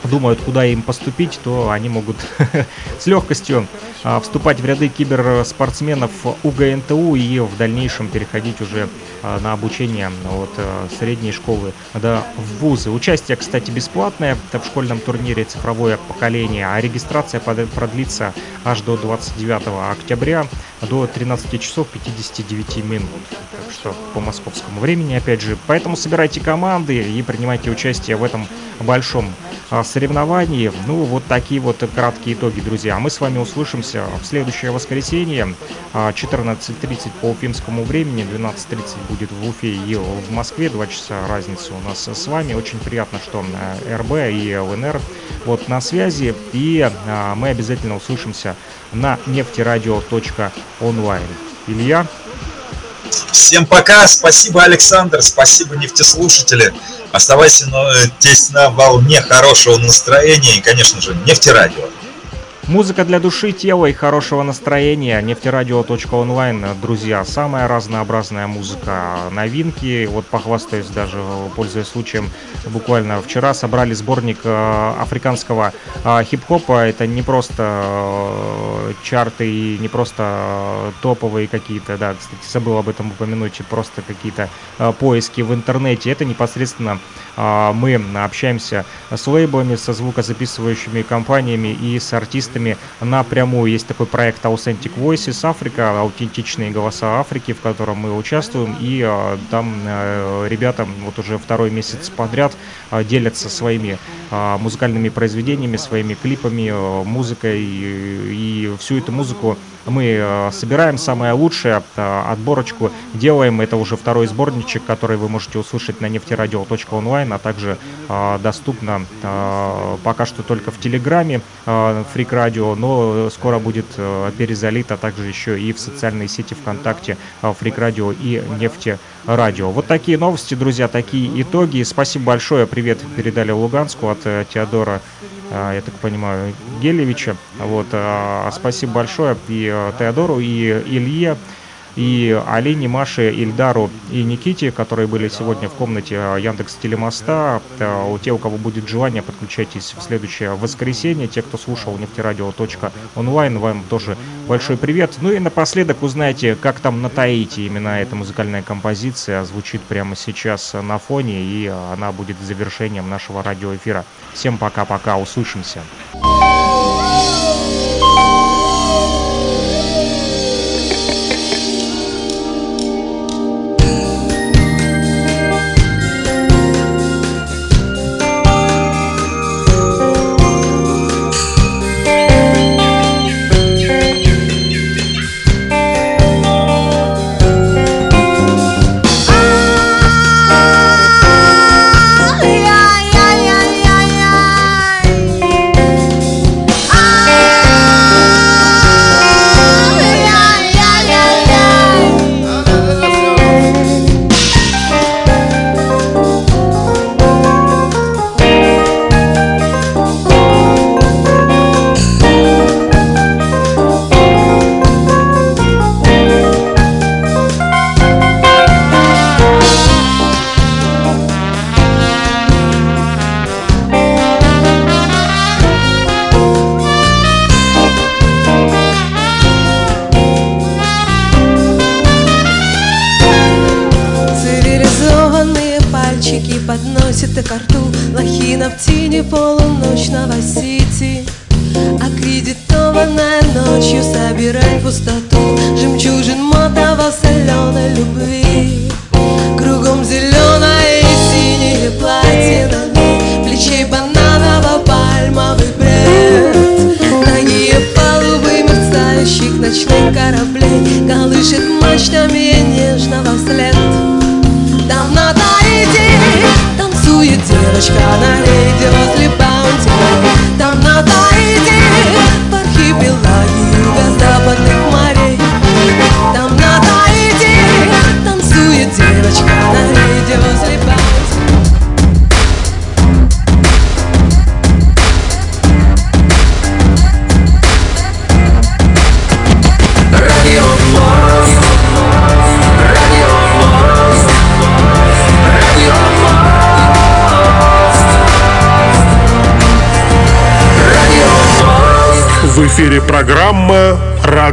думают, куда им поступить, то они могут с легкостью а, вступать в ряды киберспортсменов УГНТУ и в дальнейшем переходить уже а, на обучение от а, средней школы до вузы. Участие, кстати, бесплатное в школьном турнире «Цифровое поколение», а регистрация продлится аж до 29 октября до 13 часов 59 минут. Так что по московскому времени, опять же. Поэтому собирайте команды и принимайте участие в этом большом соревновании. Ну, вот такие вот краткие итоги, друзья. А мы с вами услышимся в следующее воскресенье. 14.30 по уфимскому времени, 12.30 будет в Уфе и в Москве. Два часа разницы у нас с вами. Очень приятно, что РБ и ЛНР вот на связи. И мы обязательно услышимся на нефтерадио.онлайн. Илья? Всем пока, спасибо, Александр, спасибо, нефтеслушатели. Оставайся здесь на волне хорошего настроения и, конечно же, нефтерадио. Музыка для души, тела и хорошего настроения. Нефтерадио.онлайн, друзья. Самая разнообразная музыка. Новинки. Вот похвастаюсь даже, пользуясь случаем, буквально вчера собрали сборник э, африканского э, хип-хопа. Это не просто э, чарты и не просто топовые какие-то, да, кстати, забыл об этом упомянуть, просто какие-то поиски в интернете. Это непосредственно мы общаемся с лейблами, со звукозаписывающими компаниями и с артистами артистами напрямую. Есть такой проект Authentic Voices Africa, аутентичные голоса Африки, в котором мы участвуем, и э, там э, ребята вот уже второй месяц подряд э, делятся своими э, музыкальными произведениями, своими клипами, музыкой, и всю эту музыку мы э, собираем самое лучшее, э, отборочку делаем. Это уже второй сборничек, который вы можете услышать на нефтерадио.онлайн, а также э, доступно пока что только в Телеграме Фрик Радио, но скоро будет перезалит, а также еще и в социальной сети ВКонтакте Фрик Радио и Нефте Радио. Вот такие новости, друзья, такие итоги. Спасибо большое. Привет передали Луганску от Теодора а, я так понимаю, Гелевича. Вот, а, спасибо большое и э, Теодору, и Илье, и Алине, Маше, Ильдару и Никите, которые были сегодня в комнате э, Яндекс Телемоста. Э, у тех, у кого будет желание, подключайтесь в следующее воскресенье. Те, кто слушал нефтерадио.онлайн, вам тоже большой привет. Ну и напоследок узнаете, как там на Таити именно эта музыкальная композиция звучит прямо сейчас на фоне, и она будет завершением нашего радиоэфира. Всем пока-пока, услышимся. В эфире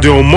«Радио Мост».